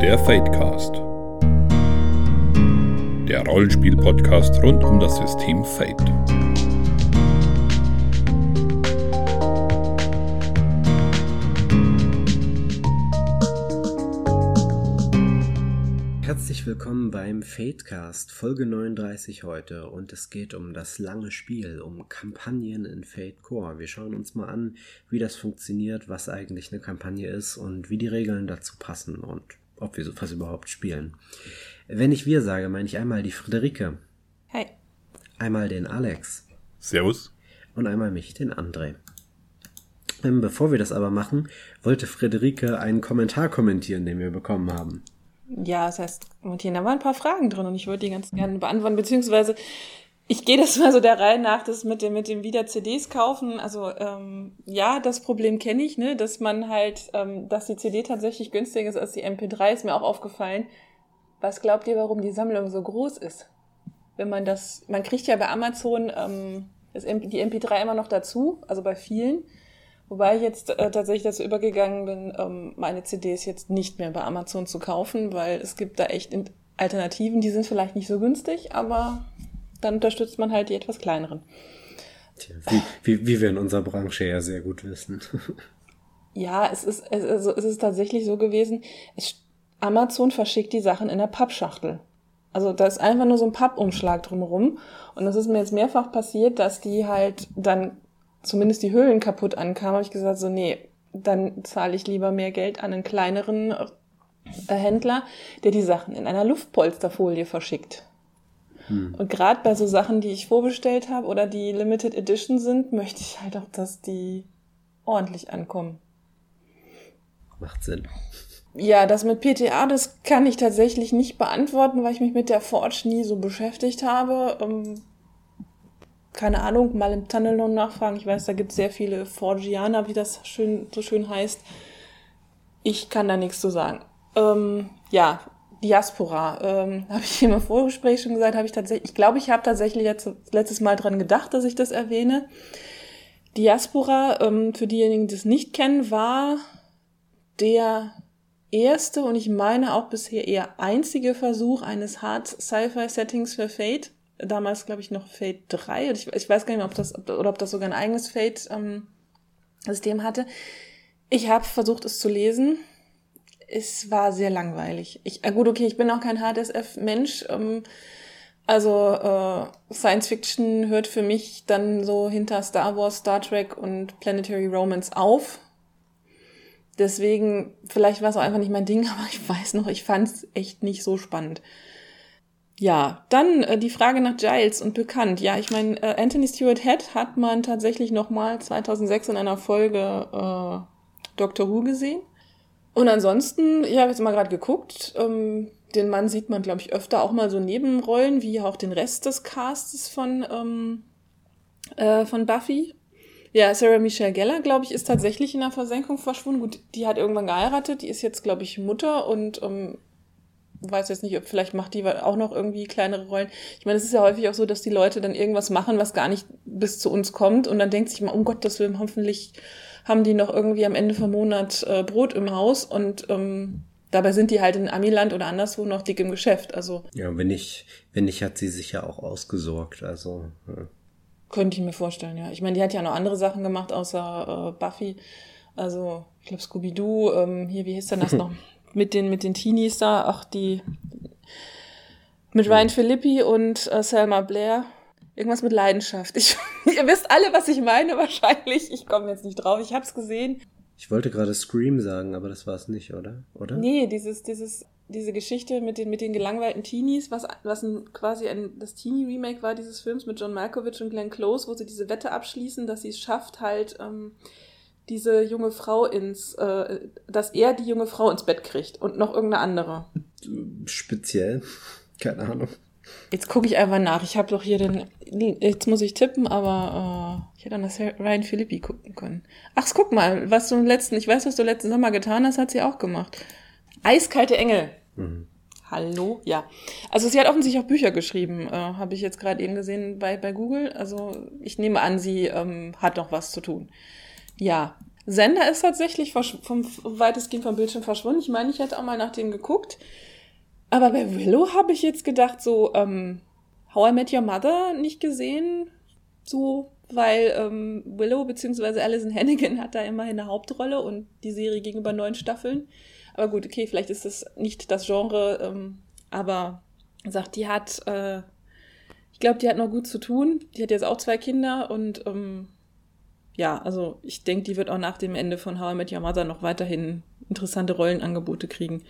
Der Fadecast. Der Rollenspiel-Podcast rund um das System Fate. Herzlich willkommen beim Fadecast, Folge 39 heute und es geht um das lange Spiel, um Kampagnen in Fate Core. Wir schauen uns mal an, wie das funktioniert, was eigentlich eine Kampagne ist und wie die Regeln dazu passen und ob wir sowas überhaupt spielen. Wenn ich wir sage, meine ich einmal die Friederike. Hey. Einmal den Alex. Servus. Und einmal mich, den André. Ähm, bevor wir das aber machen, wollte Friederike einen Kommentar kommentieren, den wir bekommen haben. Ja, das heißt, Martin, da waren ein paar Fragen drin und ich würde die ganz gerne beantworten, beziehungsweise ich gehe das mal so der Reihe nach, das mit dem, mit dem wieder CDs kaufen. Also ähm, ja, das Problem kenne ich, ne, dass man halt, ähm, dass die CD tatsächlich günstiger ist als die MP3, ist mir auch aufgefallen. Was glaubt ihr, warum die Sammlung so groß ist? Wenn man das, man kriegt ja bei Amazon ähm, das, die MP3 immer noch dazu, also bei vielen. Wobei ich jetzt äh, tatsächlich dazu übergegangen bin, ähm, meine CDs jetzt nicht mehr bei Amazon zu kaufen, weil es gibt da echt Alternativen, die sind vielleicht nicht so günstig, aber dann unterstützt man halt die etwas kleineren. Tja, wie, wie, wie wir in unserer Branche ja sehr gut wissen. ja, es ist, es, also es ist tatsächlich so gewesen, es, Amazon verschickt die Sachen in der Pappschachtel. Also da ist einfach nur so ein Pappumschlag drumherum. Und das ist mir jetzt mehrfach passiert, dass die halt dann zumindest die Hüllen kaputt ankamen, habe ich gesagt, so nee, dann zahle ich lieber mehr Geld an einen kleineren äh, Händler, der die Sachen in einer Luftpolsterfolie verschickt. Hm. Und gerade bei so Sachen, die ich vorbestellt habe oder die Limited Edition sind, möchte ich halt auch, dass die ordentlich ankommen. Macht Sinn. Ja, das mit PTA, das kann ich tatsächlich nicht beantworten, weil ich mich mit der Forge nie so beschäftigt habe. Ähm, keine Ahnung, mal im Tunnelon nachfragen. Ich weiß, da gibt es sehr viele Forgianer, wie das schön, so schön heißt. Ich kann da nichts zu sagen. Ähm, ja, Diaspora. Ähm, habe ich im Vorgespräch schon gesagt, habe ich tatsächlich, ich glaube, ich habe tatsächlich letztes, letztes Mal dran gedacht, dass ich das erwähne. Diaspora, ähm, für diejenigen, die es nicht kennen, war der erste und ich meine auch bisher eher einzige Versuch eines Hard Sci-Fi Settings für Fate damals, glaube ich, noch Fate 3. Ich, ich weiß gar nicht mehr, ob das, oder ob das sogar ein eigenes Fate-System ähm, hatte. Ich habe versucht, es zu lesen. Es war sehr langweilig. Ich, äh, gut, okay, ich bin auch kein HDSF-Mensch. Ähm, also äh, Science Fiction hört für mich dann so hinter Star Wars, Star Trek und Planetary Romance auf. Deswegen, vielleicht war es auch einfach nicht mein Ding, aber ich weiß noch, ich fand es echt nicht so spannend. Ja, dann äh, die Frage nach Giles und bekannt. Ja, ich meine, äh, Anthony Stewart Head hat man tatsächlich noch mal 2006 in einer Folge äh, Doctor Who gesehen. Und ansonsten, ich habe jetzt mal gerade geguckt, ähm, den Mann sieht man, glaube ich, öfter auch mal so Nebenrollen, wie auch den Rest des Castes von, ähm, äh, von Buffy. Ja, Sarah Michelle Geller, glaube ich, ist tatsächlich in der Versenkung verschwunden. Gut, die hat irgendwann geheiratet, die ist jetzt, glaube ich, Mutter und ähm, weiß jetzt nicht, ob vielleicht macht die auch noch irgendwie kleinere Rollen. Ich meine, es ist ja häufig auch so, dass die Leute dann irgendwas machen, was gar nicht bis zu uns kommt und dann denkt sich mal, um Gottes Willen, hoffentlich haben die noch irgendwie am Ende vom Monat äh, Brot im Haus und ähm, dabei sind die halt in Amiland oder anderswo noch dick im Geschäft. Also ja, wenn nicht, wenn nicht, hat sie sich ja auch ausgesorgt. Also ja. könnte ich mir vorstellen. Ja, ich meine, die hat ja noch andere Sachen gemacht außer äh, Buffy. Also ich glaube Scooby Doo. Ähm, hier, wie hieß denn das noch? mit den, mit den Teenies da, ach, die, mit Ryan Philippi und äh, Selma Blair. Irgendwas mit Leidenschaft. Ich, ihr wisst alle, was ich meine, wahrscheinlich. Ich komme jetzt nicht drauf. Ich hab's gesehen. Ich wollte gerade Scream sagen, aber das war es nicht, oder? Oder? Nee, dieses, dieses, diese Geschichte mit den, mit den gelangweilten Teenies, was, was ein, quasi ein, das Teenie-Remake war dieses Films mit John Malkovich und Glenn Close, wo sie diese Wette abschließen, dass sie es schafft, halt, ähm, diese junge Frau ins, äh, dass er die junge Frau ins Bett kriegt und noch irgendeine andere. Speziell? Keine Ahnung. Jetzt gucke ich einfach nach. Ich habe doch hier den. Jetzt muss ich tippen, aber äh, ich hätte an das Ryan Philippi gucken können. Ach, guck mal, was du im letzten, ich weiß, was du letzten Sommer getan hast, hat sie auch gemacht. Eiskalte Engel. Mhm. Hallo? Ja. Also sie hat offensichtlich auch Bücher geschrieben, äh, habe ich jetzt gerade eben gesehen bei, bei Google. Also ich nehme an, sie ähm, hat noch was zu tun. Ja, Sender ist tatsächlich vom, weitestgehend vom Bildschirm verschwunden. Ich meine, ich hätte auch mal nach dem geguckt. Aber bei Willow habe ich jetzt gedacht, so, ähm, How I Met Your Mother nicht gesehen. So, weil ähm, Willow bzw. Alison Hannigan hat da immerhin eine Hauptrolle und die Serie ging über neun Staffeln. Aber gut, okay, vielleicht ist das nicht das Genre, ähm, aber sagt, die hat, äh, ich glaube, die hat noch gut zu tun. Die hat jetzt auch zwei Kinder und ähm, ja, also ich denke, die wird auch nach dem Ende von How I Met Your Mother noch weiterhin interessante Rollenangebote kriegen.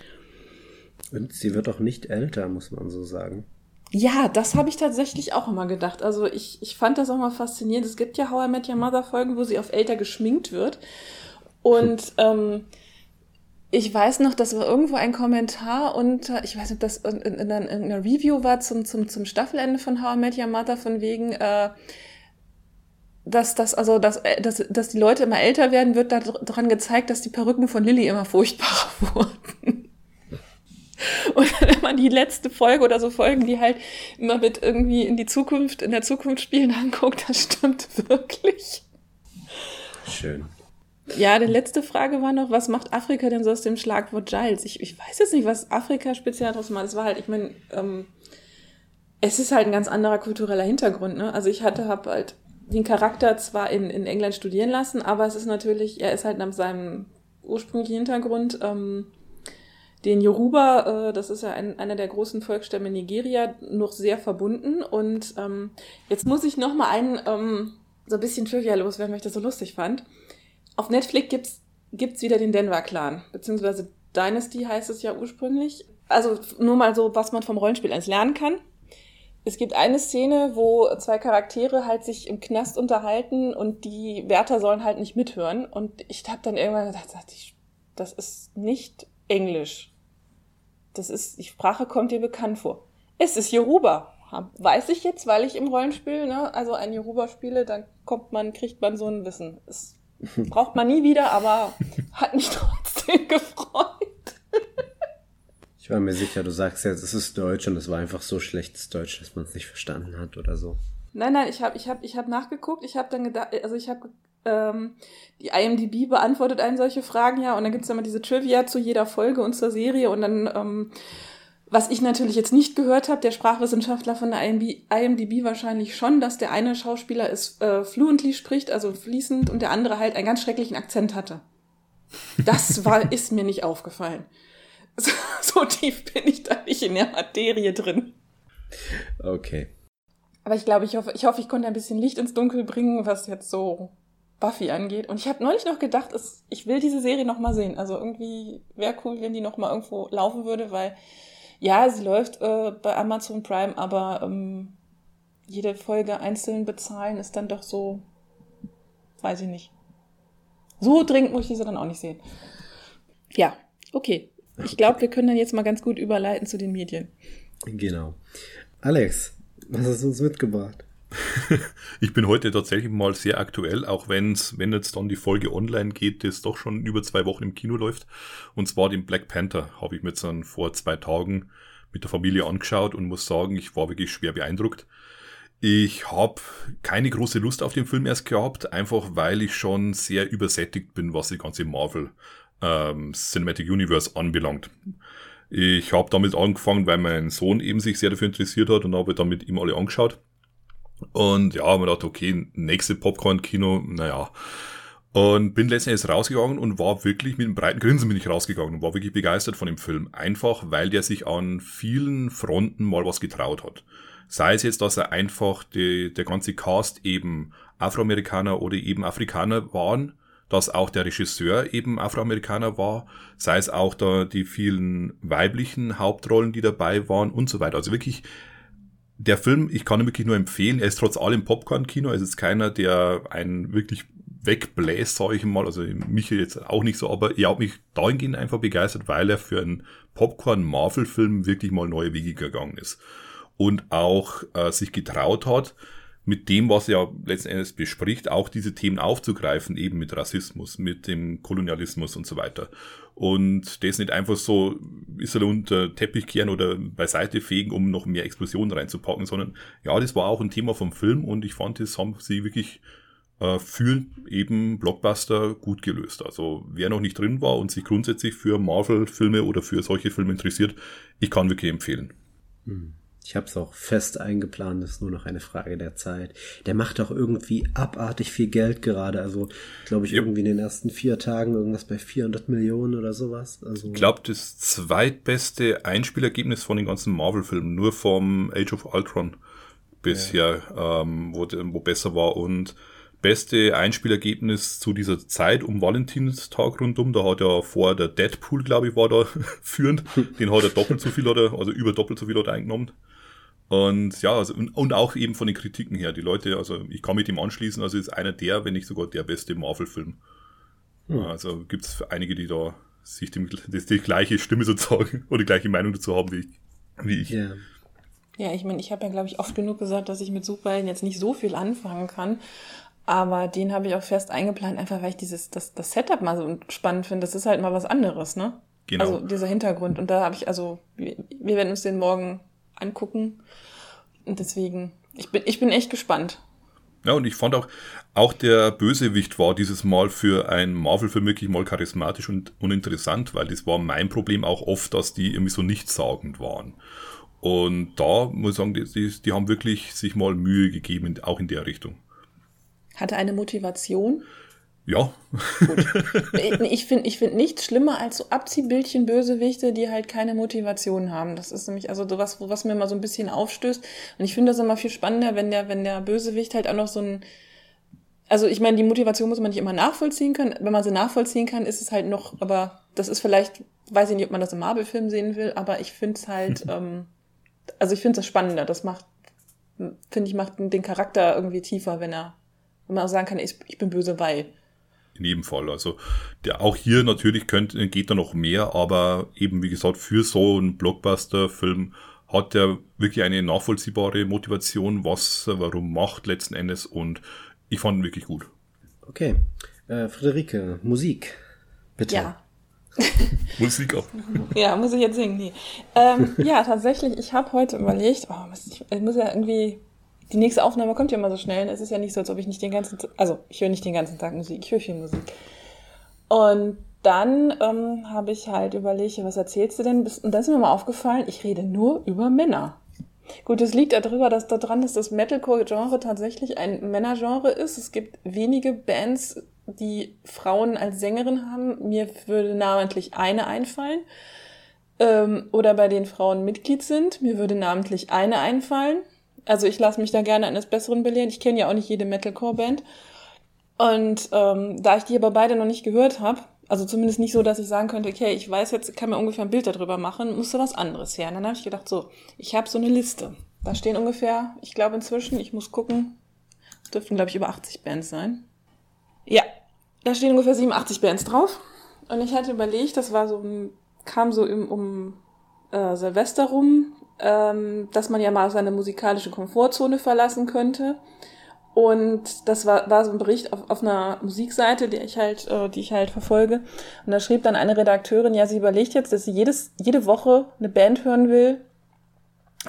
Und sie wird auch nicht älter, muss man so sagen. Ja, das habe ich tatsächlich auch immer gedacht. Also ich, ich fand das auch mal faszinierend. Es gibt ja How I Met Your Mother Folgen, wo sie auf älter geschminkt wird. Und ähm, ich weiß noch, das war irgendwo ein Kommentar unter, ich weiß nicht, ob das in, in, in einer Review war zum, zum, zum Staffelende von How I Met Your Mother von wegen, äh, dass das, also, dass, äh, dass, dass die Leute immer älter werden, wird daran gezeigt, dass die Perücken von Lilly immer furchtbarer wurden. Und wenn man die letzte Folge oder so Folgen, die halt immer mit irgendwie in die Zukunft, in der Zukunft spielen anguckt, das stimmt wirklich. Schön. Ja, die letzte Frage war noch, was macht Afrika denn so aus dem Schlagwort Giles? Ich, ich weiß jetzt nicht, was Afrika speziell daraus macht. Es war halt, ich meine, ähm, es ist halt ein ganz anderer kultureller Hintergrund, ne? Also ich hatte, hab halt den Charakter zwar in, in England studieren lassen, aber es ist natürlich, er ist halt nach seinem ursprünglichen Hintergrund, ähm, den Yoruba, äh, das ist ja ein, einer der großen Volksstämme in Nigeria, noch sehr verbunden. Und ähm, jetzt muss ich noch mal einen ähm, so ein bisschen Trivia loswerden, weil ich das so lustig fand. Auf Netflix gibt's gibt's wieder den Denver Clan, beziehungsweise Dynasty heißt es ja ursprünglich. Also nur mal so, was man vom Rollenspiel eins lernen kann. Es gibt eine Szene, wo zwei Charaktere halt sich im Knast unterhalten und die Wärter sollen halt nicht mithören. Und ich habe dann irgendwann gedacht, das ist nicht Englisch. Das ist, die Sprache kommt dir bekannt vor. Es ist Yoruba. Weiß ich jetzt, weil ich im Rollenspiel, ne, also ein Yoruba spiele, dann kommt man, kriegt man so ein Wissen. Das braucht man nie wieder, aber hat mich trotzdem gefreut. Ich war mir sicher, du sagst jetzt, es ist Deutsch und es war einfach so schlechtes Deutsch, dass man es nicht verstanden hat oder so. Nein, nein, ich habe ich hab, ich hab nachgeguckt. Ich habe dann gedacht, also ich habe ähm, die IMDb beantwortet einen solche Fragen ja und dann gibt's immer diese Trivia zu jeder Folge und zur Serie und dann, ähm, was ich natürlich jetzt nicht gehört habe, der Sprachwissenschaftler von der IMDb wahrscheinlich schon, dass der eine Schauspieler es äh, fluently spricht, also fließend, und der andere halt einen ganz schrecklichen Akzent hatte. Das war, ist mir nicht aufgefallen. So, so tief bin ich da nicht in der Materie drin. Okay. Aber ich glaube, ich hoffe, ich hoffe, ich konnte ein bisschen Licht ins Dunkel bringen, was jetzt so Buffy angeht. Und ich habe neulich noch gedacht, es, ich will diese Serie noch mal sehen. Also irgendwie wäre cool, wenn die noch mal irgendwo laufen würde, weil ja, sie läuft äh, bei Amazon Prime, aber ähm, jede Folge einzeln bezahlen ist dann doch so, weiß ich nicht. So dringend muss ich diese dann auch nicht sehen. Ja, okay. Ich glaube, wir können dann jetzt mal ganz gut überleiten zu den Medien. Genau. Alex, was hast du uns mitgebracht? ich bin heute tatsächlich mal sehr aktuell, auch wenn's, wenn jetzt dann die Folge online geht, das doch schon über zwei Wochen im Kino läuft. Und zwar den Black Panther habe ich mir jetzt dann vor zwei Tagen mit der Familie angeschaut und muss sagen, ich war wirklich schwer beeindruckt. Ich habe keine große Lust auf den Film erst gehabt, einfach weil ich schon sehr übersättigt bin, was die ganze Marvel ähm, Cinematic Universe anbelangt. Ich habe damit angefangen, weil mein Sohn eben sich sehr dafür interessiert hat und habe dann mit ihm alle angeschaut. Und ja, man dachte, okay, nächste Popcorn-Kino, naja. Und bin letztendlich rausgegangen und war wirklich mit einem breiten Grinsen bin ich rausgegangen und war wirklich begeistert von dem Film. Einfach, weil der sich an vielen Fronten mal was getraut hat. Sei es jetzt, dass er einfach die, der ganze Cast eben Afroamerikaner oder eben Afrikaner waren, dass auch der Regisseur eben Afroamerikaner war, sei es auch da die vielen weiblichen Hauptrollen, die dabei waren und so weiter. Also wirklich der Film, ich kann ihn wirklich nur empfehlen. Er ist trotz allem Popcorn-Kino. Es ist keiner, der einen wirklich wegbläst, sage ich mal. Also mich jetzt auch nicht so, aber er hat mich dahingehend einfach begeistert, weil er für einen Popcorn-Marvel-Film wirklich mal neue Wege gegangen ist. Und auch äh, sich getraut hat, mit dem, was er letzten Endes bespricht, auch diese Themen aufzugreifen, eben mit Rassismus, mit dem Kolonialismus und so weiter und das nicht einfach so ist er unter Teppich kehren oder beiseite fegen, um noch mehr Explosionen reinzupacken, sondern ja, das war auch ein Thema vom Film und ich fand, das haben sie wirklich äh, fühlen eben Blockbuster gut gelöst. Also wer noch nicht drin war und sich grundsätzlich für Marvel-Filme oder für solche Filme interessiert, ich kann wirklich empfehlen. Hm. Ich habe es auch fest eingeplant, das ist nur noch eine Frage der Zeit. Der macht auch irgendwie abartig viel Geld gerade. Also, glaube ich, ja. irgendwie in den ersten vier Tagen irgendwas bei 400 Millionen oder sowas. Also, ich glaube, das zweitbeste Einspielergebnis von den ganzen Marvel-Filmen, nur vom Age of Ultron bisher, ja. ähm, wo, wo besser war. Und beste Einspielergebnis zu dieser Zeit um Valentinstag rundum. Da hat er vor der Deadpool, glaube ich, war da führend. Den hat er doppelt so viel oder, also über doppelt so viel hat er eingenommen. Und ja, also, und, und auch eben von den Kritiken her. Die Leute, also ich kann mit ihm anschließen, also ist einer der, wenn nicht sogar der beste Marvel-Film. Hm. Also gibt es einige, die da sich dem, das die gleiche Stimme sozusagen oder die gleiche Meinung dazu haben wie ich. Wie ich. Yeah. Ja, ich meine, ich habe ja, glaube ich, oft genug gesagt, dass ich mit Superhelden jetzt nicht so viel anfangen kann. Aber den habe ich auch fest eingeplant, einfach weil ich dieses, das, das Setup mal so spannend finde. Das ist halt mal was anderes, ne? Genau. Also dieser Hintergrund. Und da habe ich, also, wir, wir werden uns den morgen angucken. Und deswegen, ich bin, ich bin echt gespannt. Ja, und ich fand auch, auch der Bösewicht war dieses Mal für einen Marvel-Film wirklich mal charismatisch und uninteressant, weil das war mein Problem auch oft, dass die irgendwie so nichtssagend waren. Und da muss ich sagen, die, die, die haben wirklich sich mal Mühe gegeben, auch in der Richtung. Hatte eine Motivation? Ja. Gut. Ich finde ich find nichts schlimmer als so Abziehbildchen Bösewichte, die halt keine Motivation haben. Das ist nämlich also sowas, was mir immer so ein bisschen aufstößt. Und ich finde das immer viel spannender, wenn der, wenn der Bösewicht halt auch noch so ein, also ich meine, die Motivation muss man nicht immer nachvollziehen können. Wenn man sie nachvollziehen kann, ist es halt noch, aber das ist vielleicht, weiß ich nicht, ob man das im Marvel-Film sehen will, aber ich finde es halt, ähm, also ich finde es spannender. Das macht, finde ich, macht den Charakter irgendwie tiefer, wenn er wenn man auch sagen kann, ich, ich bin böse, weil. In jedem Fall. Also der, auch hier natürlich könnte, geht da noch mehr, aber eben wie gesagt, für so einen Blockbuster-Film hat er wirklich eine nachvollziehbare Motivation, was er warum macht letzten Endes und ich fand ihn wirklich gut. Okay. Äh, Friederike, Musik. Bitte. Ja. Musik auch. Ja, muss ich jetzt singen? Nee. Ähm, ja, tatsächlich, ich habe heute überlegt, oh, ich muss ja irgendwie die nächste Aufnahme kommt ja immer so schnell. Es ist ja nicht so, als ob ich nicht den ganzen Tag, also ich höre nicht den ganzen Tag Musik, ich höre viel Musik. Und dann ähm, habe ich halt überlegt, was erzählst du denn? Und dann ist mir mal aufgefallen, ich rede nur über Männer. Gut, es liegt darüber, dass daran, dass das Metalcore-Genre tatsächlich ein Männergenre ist. Es gibt wenige Bands, die Frauen als Sängerin haben. Mir würde namentlich eine einfallen. Ähm, oder bei denen Frauen Mitglied sind. Mir würde namentlich eine einfallen. Also ich lasse mich da gerne eines Besseren belehren. Ich kenne ja auch nicht jede Metalcore-Band. Und ähm, da ich die aber beide noch nicht gehört habe, also zumindest nicht so, dass ich sagen könnte, okay, ich weiß jetzt, kann mir ungefähr ein Bild darüber machen, musste was anderes her. Und dann habe ich gedacht, so, ich habe so eine Liste. Da stehen ungefähr, ich glaube inzwischen, ich muss gucken, es dürften, glaube ich, über 80 Bands sein. Ja, da stehen ungefähr 87 Bands drauf. Und ich hatte überlegt, das war so, kam so im, um äh, Silvester rum, ähm, dass man ja mal seine musikalische Komfortzone verlassen könnte. Und das war, war so ein Bericht auf, auf einer Musikseite, die ich halt, äh, die ich halt verfolge. Und da schrieb dann eine Redakteurin, ja, sie überlegt jetzt, dass sie jedes, jede Woche eine Band hören will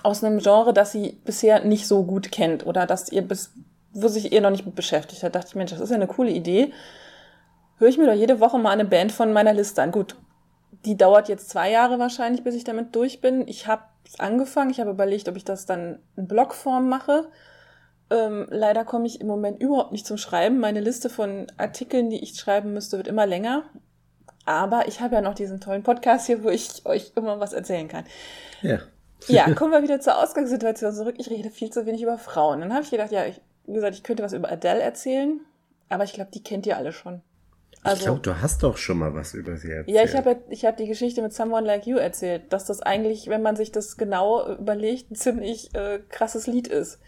aus einem Genre, das sie bisher nicht so gut kennt oder dass ihr bis, wo sich ihr noch nicht mit beschäftigt hat. Da dachte ich, Mensch, das ist ja eine coole Idee. Höre ich mir doch jede Woche mal eine Band von meiner Liste an. Gut, die dauert jetzt zwei Jahre wahrscheinlich, bis ich damit durch bin. Ich habe angefangen. Ich habe überlegt, ob ich das dann in Blogform mache. Ähm, leider komme ich im Moment überhaupt nicht zum Schreiben. Meine Liste von Artikeln, die ich schreiben müsste, wird immer länger. Aber ich habe ja noch diesen tollen Podcast hier, wo ich euch immer was erzählen kann. Ja. ja, kommen wir wieder zur Ausgangssituation zurück. Ich rede viel zu wenig über Frauen. Dann habe ich gedacht, ja, ich, wie gesagt, ich könnte was über Adele erzählen. Aber ich glaube, die kennt ihr alle schon. Also, ich glaube, du hast doch schon mal was über sie erzählt. Ja, ich habe ich hab die Geschichte mit Someone Like You erzählt, dass das eigentlich, wenn man sich das genau überlegt, ein ziemlich äh, krasses Lied ist.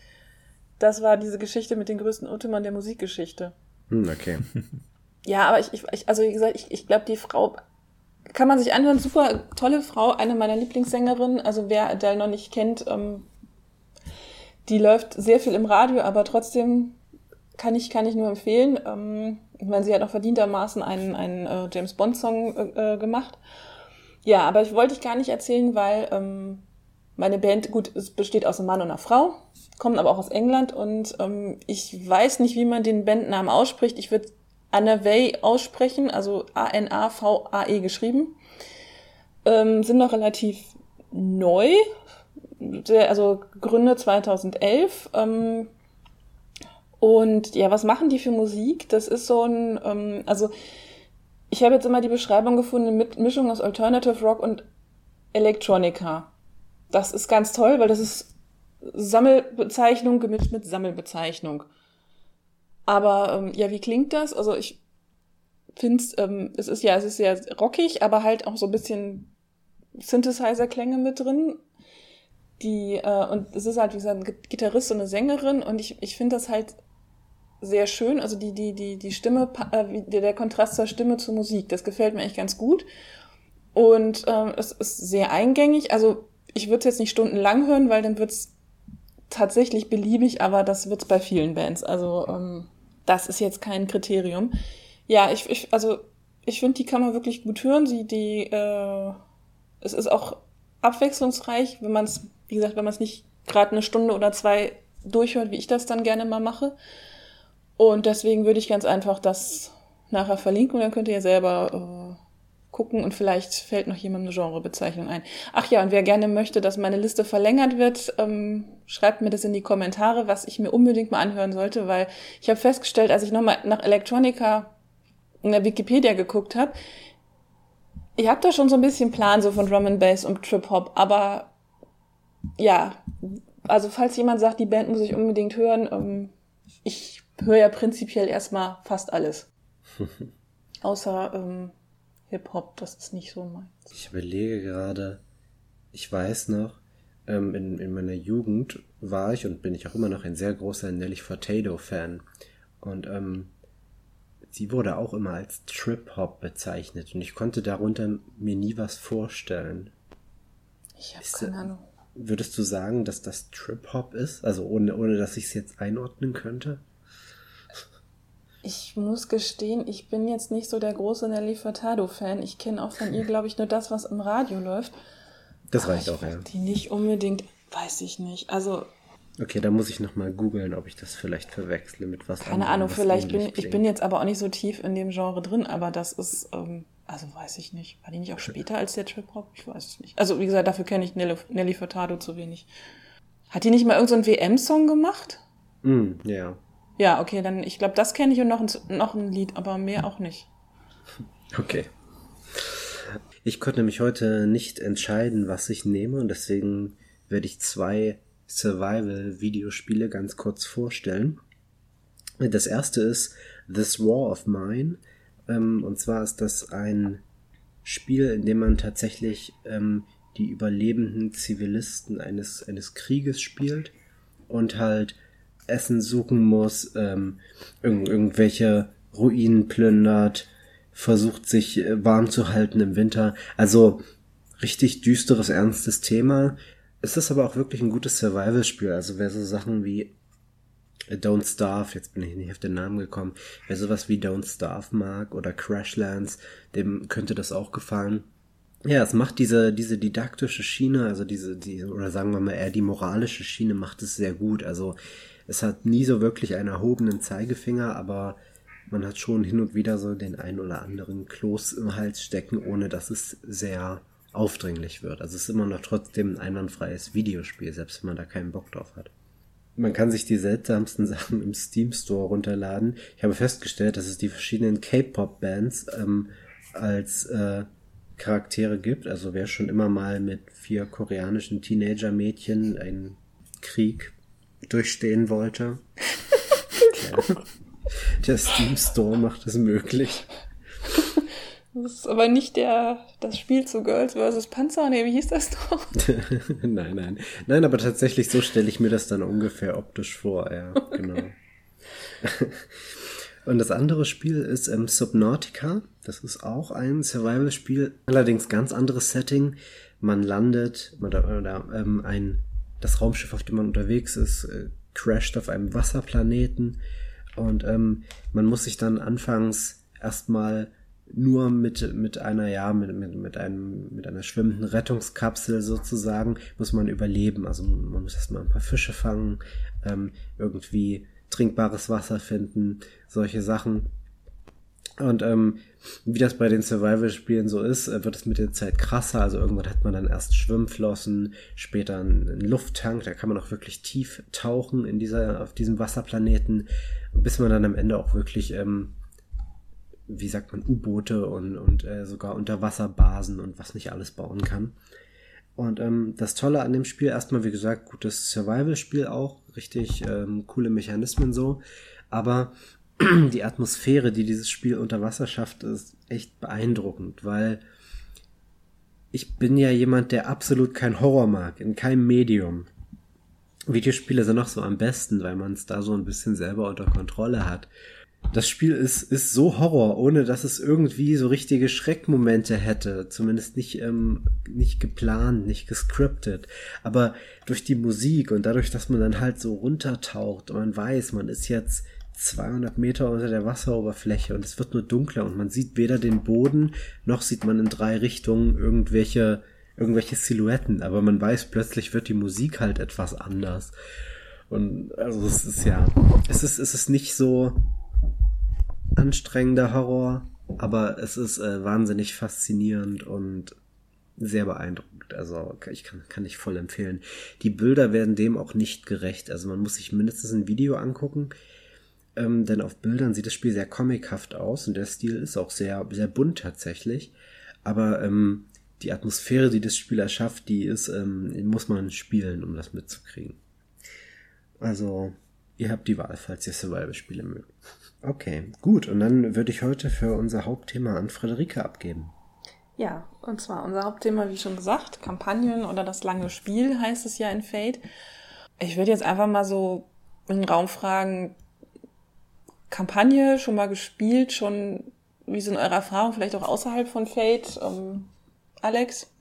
Das war diese Geschichte mit den größten Untimmern der Musikgeschichte. Hm, okay. Ja, aber ich, ich also wie gesagt, ich, ich glaube, die Frau kann man sich anhören, super tolle Frau, eine meiner Lieblingssängerinnen. Also wer Adele noch nicht kennt, ähm, die läuft sehr viel im Radio, aber trotzdem kann ich, kann ich nur empfehlen. Ähm, ich meine, sie hat auch verdientermaßen einen, einen äh, James Bond-Song äh, äh, gemacht. Ja, aber ich wollte ich gar nicht erzählen, weil ähm, meine Band, gut, es besteht aus einem Mann und einer Frau, kommen aber auch aus England und ähm, ich weiß nicht, wie man den Bandnamen ausspricht. Ich würde Anavay aussprechen, also A-N-A-V-A-E geschrieben. Ähm, sind noch relativ neu, also gegründet 2011. Ähm, und ja, was machen die für Musik? Das ist so ein, ähm, also ich habe jetzt immer die Beschreibung gefunden mit Mischung aus Alternative Rock und Electronica. Das ist ganz toll, weil das ist Sammelbezeichnung gemischt mit Sammelbezeichnung. Aber ähm, ja, wie klingt das? Also ich finde ähm, es ist ja, es ist sehr rockig, aber halt auch so ein bisschen Synthesizer-Klänge mit drin. Die, äh, und es ist halt wie gesagt ein Gitarrist und eine Sängerin und ich, ich finde das halt sehr schön. Also die, die, die, die Stimme, äh, der Kontrast zur Stimme zur Musik, das gefällt mir echt ganz gut. Und ähm, es ist sehr eingängig. Also ich würde es jetzt nicht stundenlang hören, weil dann wird es tatsächlich beliebig, aber das wird es bei vielen Bands. Also ähm, das ist jetzt kein Kriterium. Ja, ich, ich also ich finde, die kann man wirklich gut hören. Sie, die, äh, es ist auch abwechslungsreich, wenn man es, wie gesagt, wenn man es nicht gerade eine Stunde oder zwei durchhört, wie ich das dann gerne mal mache. Und deswegen würde ich ganz einfach das nachher verlinken und dann könnt ihr selber äh, gucken und vielleicht fällt noch jemand eine Genrebezeichnung ein. Ach ja, und wer gerne möchte, dass meine Liste verlängert wird, ähm, schreibt mir das in die Kommentare, was ich mir unbedingt mal anhören sollte, weil ich habe festgestellt, als ich nochmal nach Electronica in der Wikipedia geguckt habe, ich habe da schon so ein bisschen Plan so von Drum and Bass und Trip Hop, aber ja, also falls jemand sagt, die Band muss ich unbedingt hören, ähm, ich höre ja prinzipiell erstmal fast alles. Außer ähm, Hip-Hop, das ist nicht so meins. Ich überlege gerade, ich weiß noch, ähm, in, in meiner Jugend war ich und bin ich auch immer noch ein sehr großer Nelly Furtado-Fan. Und ähm, sie wurde auch immer als Trip-Hop bezeichnet und ich konnte darunter mir nie was vorstellen. Ich habe keine Ahnung. Würdest du sagen, dass das Trip-Hop ist? Also ohne, ohne dass ich es jetzt einordnen könnte? Ich muss gestehen, ich bin jetzt nicht so der große Nelly Furtado-Fan. Ich kenne auch von ihr, glaube ich, nur das, was im Radio läuft. Das reicht auch, ja. Die nicht unbedingt, weiß ich nicht. Also. Okay, da muss ich nochmal googeln, ob ich das vielleicht verwechsle mit was Keine Ahnung, vielleicht bin ich bin jetzt aber auch nicht so tief in dem Genre drin, aber das ist, ähm, also weiß ich nicht. War die nicht auch später als der Trip-Hop? Ich weiß es nicht. Also, wie gesagt, dafür kenne ich Nelly, Nelly Furtado zu wenig. Hat die nicht mal irgendeinen so WM-Song gemacht? Mm, ja. Ja, okay, dann ich glaube, das kenne ich und noch ein, noch ein Lied, aber mehr auch nicht. Okay. Ich konnte mich heute nicht entscheiden, was ich nehme und deswegen werde ich zwei Survival-Videospiele ganz kurz vorstellen. Das erste ist This War of Mine. Ähm, und zwar ist das ein Spiel, in dem man tatsächlich ähm, die überlebenden Zivilisten eines, eines Krieges spielt und halt Essen suchen muss, ähm, irg irgendwelche Ruinen plündert, versucht sich äh, warm zu halten im Winter. Also richtig düsteres, ernstes Thema. Es ist aber auch wirklich ein gutes Survival-Spiel. Also wer so Sachen wie Don't Starve, jetzt bin ich nicht auf den Namen gekommen, wer sowas wie Don't Starve mag oder Crashlands, dem könnte das auch gefallen. Ja, es macht diese, diese didaktische Schiene, also diese, die, oder sagen wir mal eher die moralische Schiene macht es sehr gut. Also es hat nie so wirklich einen erhobenen Zeigefinger, aber man hat schon hin und wieder so den ein oder anderen Kloß im Hals stecken, ohne dass es sehr aufdringlich wird. Also es ist immer noch trotzdem ein einwandfreies Videospiel, selbst wenn man da keinen Bock drauf hat. Man kann sich die seltsamsten Sachen im Steam Store runterladen. Ich habe festgestellt, dass es die verschiedenen K-Pop-Bands ähm, als äh, Charaktere gibt. Also wer schon immer mal mit vier koreanischen Teenager-Mädchen einen Krieg durchstehen wollte. ja. Der Steam Store macht es möglich. Das ist aber nicht der, das Spiel zu Girls vs. Panzer, nee, wie hieß das doch? nein, nein. Nein, aber tatsächlich so stelle ich mir das dann ungefähr optisch vor, ja, genau. Und das andere Spiel ist ähm, Subnautica. Das ist auch ein Survival-Spiel, allerdings ganz anderes Setting. Man landet, oder, oder ähm, ein das Raumschiff, auf dem man unterwegs ist, äh, crasht auf einem Wasserplaneten und ähm, man muss sich dann anfangs erstmal nur mit, mit einer, ja, mit, mit, mit, einem, mit einer schwimmenden Rettungskapsel sozusagen muss man überleben. Also man muss erstmal ein paar Fische fangen, ähm, irgendwie trinkbares Wasser finden, solche Sachen. Und ähm, wie das bei den Survival-Spielen so ist, äh, wird es mit der Zeit krasser. Also irgendwann hat man dann erst Schwimmflossen, später einen Lufttank, da kann man auch wirklich tief tauchen in dieser, auf diesem Wasserplaneten, bis man dann am Ende auch wirklich ähm, wie sagt man, U-Boote und, und äh, sogar Unterwasserbasen und was nicht alles bauen kann. Und ähm, das Tolle an dem Spiel, erstmal wie gesagt, gutes Survival-Spiel auch, richtig ähm, coole Mechanismen so, aber die Atmosphäre, die dieses Spiel unter Wasser schafft, ist echt beeindruckend, weil ich bin ja jemand, der absolut kein Horror mag, in keinem Medium. Videospiele sind noch so am besten, weil man es da so ein bisschen selber unter Kontrolle hat das Spiel ist, ist so Horror, ohne dass es irgendwie so richtige Schreckmomente hätte. Zumindest nicht, ähm, nicht geplant, nicht gescriptet. Aber durch die Musik und dadurch, dass man dann halt so runtertaucht und man weiß, man ist jetzt 200 Meter unter der Wasseroberfläche und es wird nur dunkler und man sieht weder den Boden, noch sieht man in drei Richtungen irgendwelche, irgendwelche Silhouetten. Aber man weiß, plötzlich wird die Musik halt etwas anders. Und also es ist ja, es ist, es ist nicht so, anstrengender Horror, aber es ist äh, wahnsinnig faszinierend und sehr beeindruckend. Also ich kann, kann ich voll empfehlen. Die Bilder werden dem auch nicht gerecht. Also man muss sich mindestens ein Video angucken, ähm, denn auf Bildern sieht das Spiel sehr comichaft aus und der Stil ist auch sehr, sehr bunt tatsächlich. Aber ähm, die Atmosphäre, die das Spiel erschafft, die ist, ähm, muss man spielen, um das mitzukriegen. Also, ihr habt die Wahl, falls ihr Survival-Spiele mögt. Okay, gut. Und dann würde ich heute für unser Hauptthema an Friederike abgeben. Ja, und zwar unser Hauptthema, wie schon gesagt, Kampagnen oder das lange Spiel heißt es ja in Fate. Ich würde jetzt einfach mal so in den Raum fragen, Kampagne schon mal gespielt, schon, wie sind eure Erfahrungen vielleicht auch außerhalb von Fate? Ähm, Alex?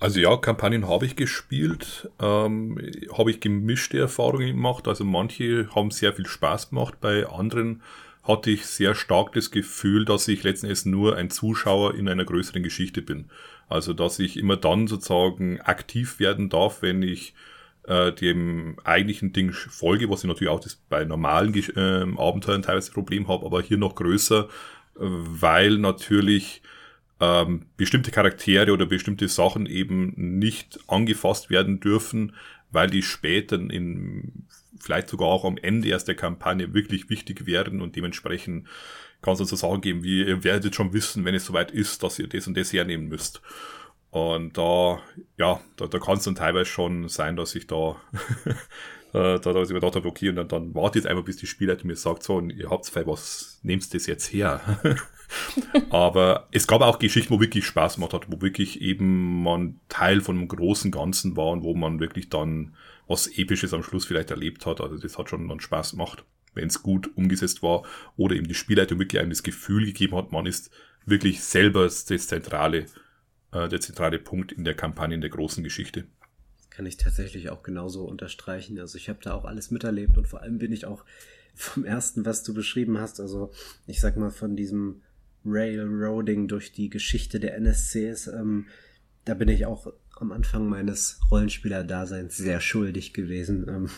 Also ja, Kampagnen habe ich gespielt, ähm, habe ich gemischte Erfahrungen gemacht. Also manche haben sehr viel Spaß gemacht, bei anderen hatte ich sehr stark das Gefühl, dass ich letzten Endes nur ein Zuschauer in einer größeren Geschichte bin. Also dass ich immer dann sozusagen aktiv werden darf, wenn ich äh, dem eigentlichen Ding folge, was ich natürlich auch das bei normalen äh, Abenteuern teilweise Problem habe, aber hier noch größer, äh, weil natürlich ähm, bestimmte Charaktere oder bestimmte Sachen eben nicht angefasst werden dürfen, weil die später in, vielleicht sogar auch am Ende erst der Kampagne wirklich wichtig werden und dementsprechend kann es so Sachen geben, wie ihr werdet schon wissen, wenn es soweit ist, dass ihr das und das hernehmen müsst. Und da, ja, da, da kann es dann teilweise schon sein, dass ich da, da, da ich mir habe, okay, und dann, dann warte jetzt einfach, bis die Spielleitung mir sagt, so, und ihr habt zwei, was nehmt das jetzt her? Aber es gab auch Geschichten, wo wirklich Spaß gemacht hat, wo wirklich eben man Teil von einem großen Ganzen war und wo man wirklich dann was Episches am Schluss vielleicht erlebt hat. Also das hat schon dann Spaß gemacht, wenn es gut umgesetzt war oder eben die Spielleitung wirklich einem das Gefühl gegeben hat, man ist wirklich selber das zentrale, äh, der zentrale Punkt in der Kampagne, in der großen Geschichte. Das kann ich tatsächlich auch genauso unterstreichen. Also ich habe da auch alles miterlebt und vor allem bin ich auch vom ersten, was du beschrieben hast, also ich sag mal von diesem Railroading durch die Geschichte der NSCs. Ähm, da bin ich auch am Anfang meines Rollenspieler-Daseins sehr schuldig gewesen. Ähm,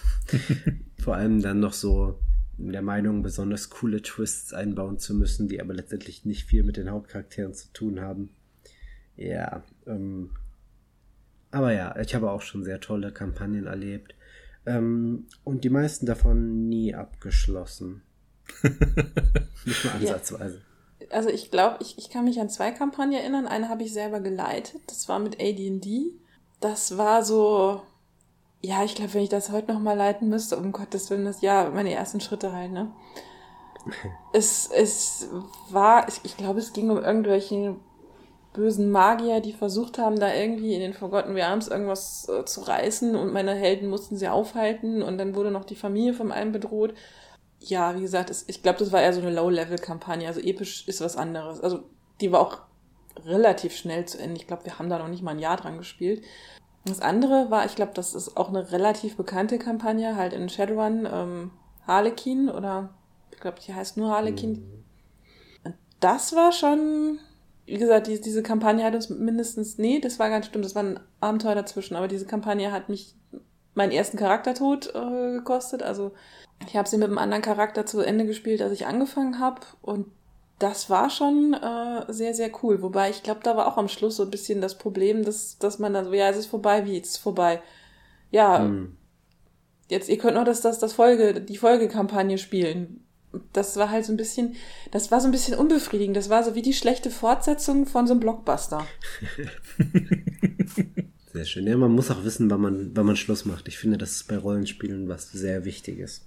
vor allem dann noch so in der Meinung, besonders coole Twists einbauen zu müssen, die aber letztendlich nicht viel mit den Hauptcharakteren zu tun haben. Ja, ähm, aber ja, ich habe auch schon sehr tolle Kampagnen erlebt. Ähm, und die meisten davon nie abgeschlossen. nicht mal ansatzweise also ich glaube, ich, ich kann mich an zwei Kampagnen erinnern. Eine habe ich selber geleitet. Das war mit AD&D. Das war so, ja, ich glaube, wenn ich das heute nochmal leiten müsste, um Gottes Willen, das ja meine ersten Schritte halt, ne? es, es war, ich, ich glaube, es ging um irgendwelche bösen Magier, die versucht haben, da irgendwie in den Forgotten Realms irgendwas äh, zu reißen und meine Helden mussten sie aufhalten und dann wurde noch die Familie von einem bedroht ja, wie gesagt, es, ich glaube, das war eher so eine Low-Level-Kampagne. Also episch ist was anderes. Also die war auch relativ schnell zu Ende. Ich glaube, wir haben da noch nicht mal ein Jahr dran gespielt. Das andere war, ich glaube, das ist auch eine relativ bekannte Kampagne, halt in Shadowrun, ähm, Harlequin oder ich glaube, die heißt nur Harlequin. Mhm. das war schon, wie gesagt, die, diese Kampagne hat uns mindestens, nee, das war ganz stimmt, das war ein Abenteuer dazwischen, aber diese Kampagne hat mich meinen ersten Charaktertod äh, gekostet. Also ich habe sie mit einem anderen Charakter zu Ende gespielt, als ich angefangen habe. Und das war schon äh, sehr, sehr cool. Wobei ich glaube, da war auch am Schluss so ein bisschen das Problem, dass, dass man dann so, ja, es ist vorbei, wie, es ist vorbei. Ja, hm. jetzt, ihr könnt noch das, das, das Folge, die Folgekampagne spielen. Das war halt so ein bisschen, das war so ein bisschen unbefriedigend. Das war so wie die schlechte Fortsetzung von so einem Blockbuster. Sehr schön. Ja, man muss auch wissen, wann man, wann man Schluss macht. Ich finde, das ist bei Rollenspielen was sehr Wichtiges.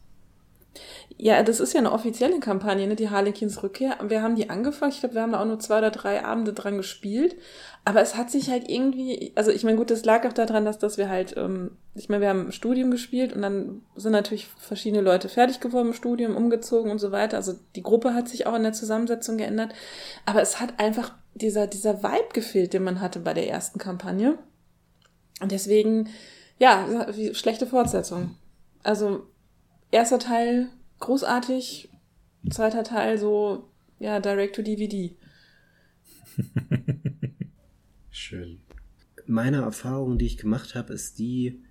Ja, das ist ja eine offizielle Kampagne, ne? die Harlequins Rückkehr. Wir haben die angefangen. Ich glaube, wir haben da auch nur zwei oder drei Abende dran gespielt. Aber es hat sich halt irgendwie, also ich meine, gut, das lag auch daran, dass, dass wir halt, ähm, ich meine, wir haben Studium gespielt und dann sind natürlich verschiedene Leute fertig geworden im Studium, umgezogen und so weiter. Also die Gruppe hat sich auch in der Zusammensetzung geändert. Aber es hat einfach dieser, dieser Vibe gefehlt, den man hatte bei der ersten Kampagne. Und deswegen, ja, schlechte Fortsetzung. Also erster Teil großartig, zweiter Teil so, ja, direct to DVD. Schön. Meine Erfahrung, die ich gemacht habe, ist die,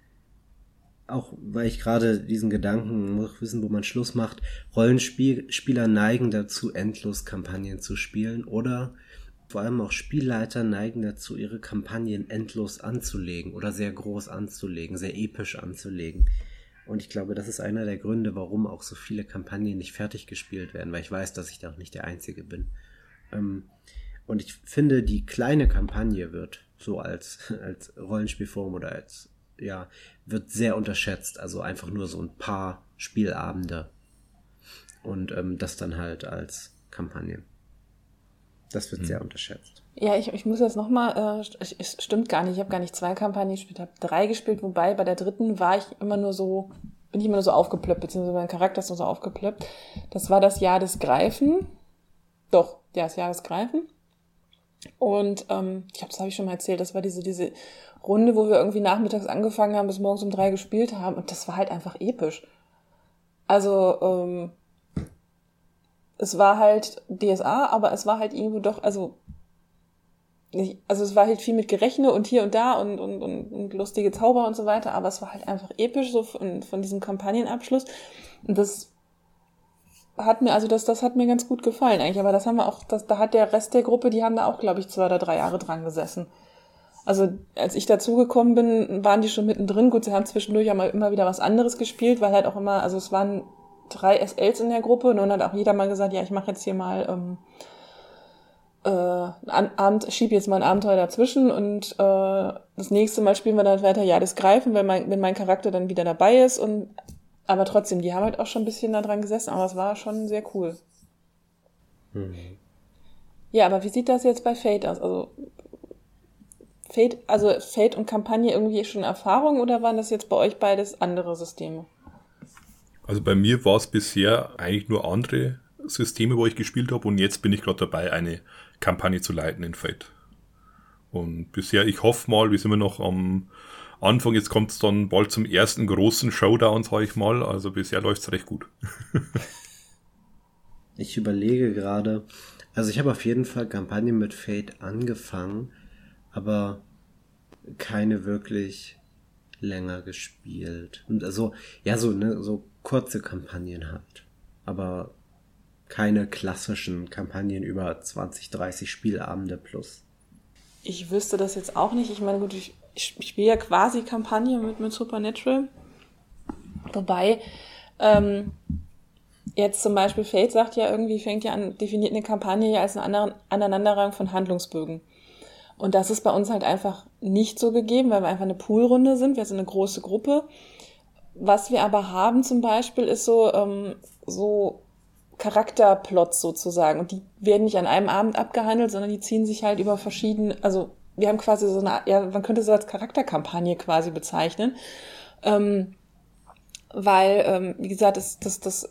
auch weil ich gerade diesen Gedanken muss wissen, wo man Schluss macht, Rollenspieler neigen dazu, endlos Kampagnen zu spielen oder vor allem auch Spielleiter neigen dazu, ihre Kampagnen endlos anzulegen oder sehr groß anzulegen, sehr episch anzulegen. Und ich glaube, das ist einer der Gründe, warum auch so viele Kampagnen nicht fertig gespielt werden, weil ich weiß, dass ich da auch nicht der Einzige bin. Ähm, und ich finde, die kleine Kampagne wird so als, als Rollenspielform oder als, ja, wird sehr unterschätzt. Also einfach nur so ein paar Spielabende. Und ähm, das dann halt als Kampagne. Das wird hm. sehr unterschätzt. Ja, ich, ich muss jetzt nochmal, äh, es stimmt gar nicht, ich habe gar nicht zwei Kampagnen gespielt, ich habe drei gespielt, wobei bei der dritten war ich immer nur so, bin ich immer nur so aufgeplöppt, beziehungsweise mein Charakter ist nur so aufgeplöppt. Das war das Jahr des Greifen. Doch, ja, das Jahr des Greifen. Und ähm, ich glaube, das habe ich schon mal erzählt, das war diese, diese Runde, wo wir irgendwie nachmittags angefangen haben, bis morgens um drei gespielt haben. Und das war halt einfach episch. Also, ähm, es war halt DSA, aber es war halt irgendwo doch, also also es war halt viel mit Gerechne und hier und da und, und, und, und lustige Zauber und so weiter, aber es war halt einfach episch so von, von diesem Kampagnenabschluss. Und das hat mir, also das, das hat mir ganz gut gefallen eigentlich, aber das haben wir auch, das, da hat der Rest der Gruppe, die haben da auch, glaube ich, zwei oder drei Jahre dran gesessen. Also als ich dazugekommen bin, waren die schon mittendrin. Gut, sie haben zwischendurch immer, immer wieder was anderes gespielt, weil halt auch immer, also es waren drei SLs in der Gruppe und dann hat auch jeder mal gesagt, ja, ich mache jetzt hier mal ähm, äh, Abend, schieb jetzt mal ein Abenteuer dazwischen und äh, das nächste Mal spielen wir dann weiter Ja, das Greifen, wenn mein, wenn mein Charakter dann wieder dabei ist und aber trotzdem, die haben halt auch schon ein bisschen da dran gesessen, aber es war schon sehr cool. Mhm. Ja, aber wie sieht das jetzt bei Fate aus? Also Fate, also Fate und Kampagne irgendwie schon Erfahrung oder waren das jetzt bei euch beides andere Systeme? Also bei mir war es bisher eigentlich nur andere Systeme, wo ich gespielt habe und jetzt bin ich gerade dabei, eine Kampagne zu leiten in Fate. Und bisher, ich hoffe mal, wir sind immer noch am Anfang, jetzt kommt es dann bald zum ersten großen Showdown, sage ich mal. Also bisher läuft es recht gut. ich überlege gerade, also ich habe auf jeden Fall Kampagnen mit Fate angefangen, aber keine wirklich länger gespielt. Und also, ja, so, ne, so kurze Kampagnen halt. Aber keine klassischen Kampagnen über 20, 30 Spielabende plus. Ich wüsste das jetzt auch nicht. Ich meine, gut, ich, ich spiele ja quasi Kampagne mit, mit Supernatural. Wobei, ähm, jetzt zum Beispiel Fate sagt ja irgendwie, fängt ja an, definiert eine Kampagne ja als eine Aneinanderreihung von Handlungsbögen. Und das ist bei uns halt einfach nicht so gegeben, weil wir einfach eine Poolrunde sind. Wir sind eine große Gruppe. Was wir aber haben zum Beispiel ist so, ähm, so Charakterplots sozusagen. Und die werden nicht an einem Abend abgehandelt, sondern die ziehen sich halt über verschiedene, also wir haben quasi so eine, ja, man könnte so als Charakterkampagne quasi bezeichnen. Ähm, weil, ähm, wie gesagt, das, das, das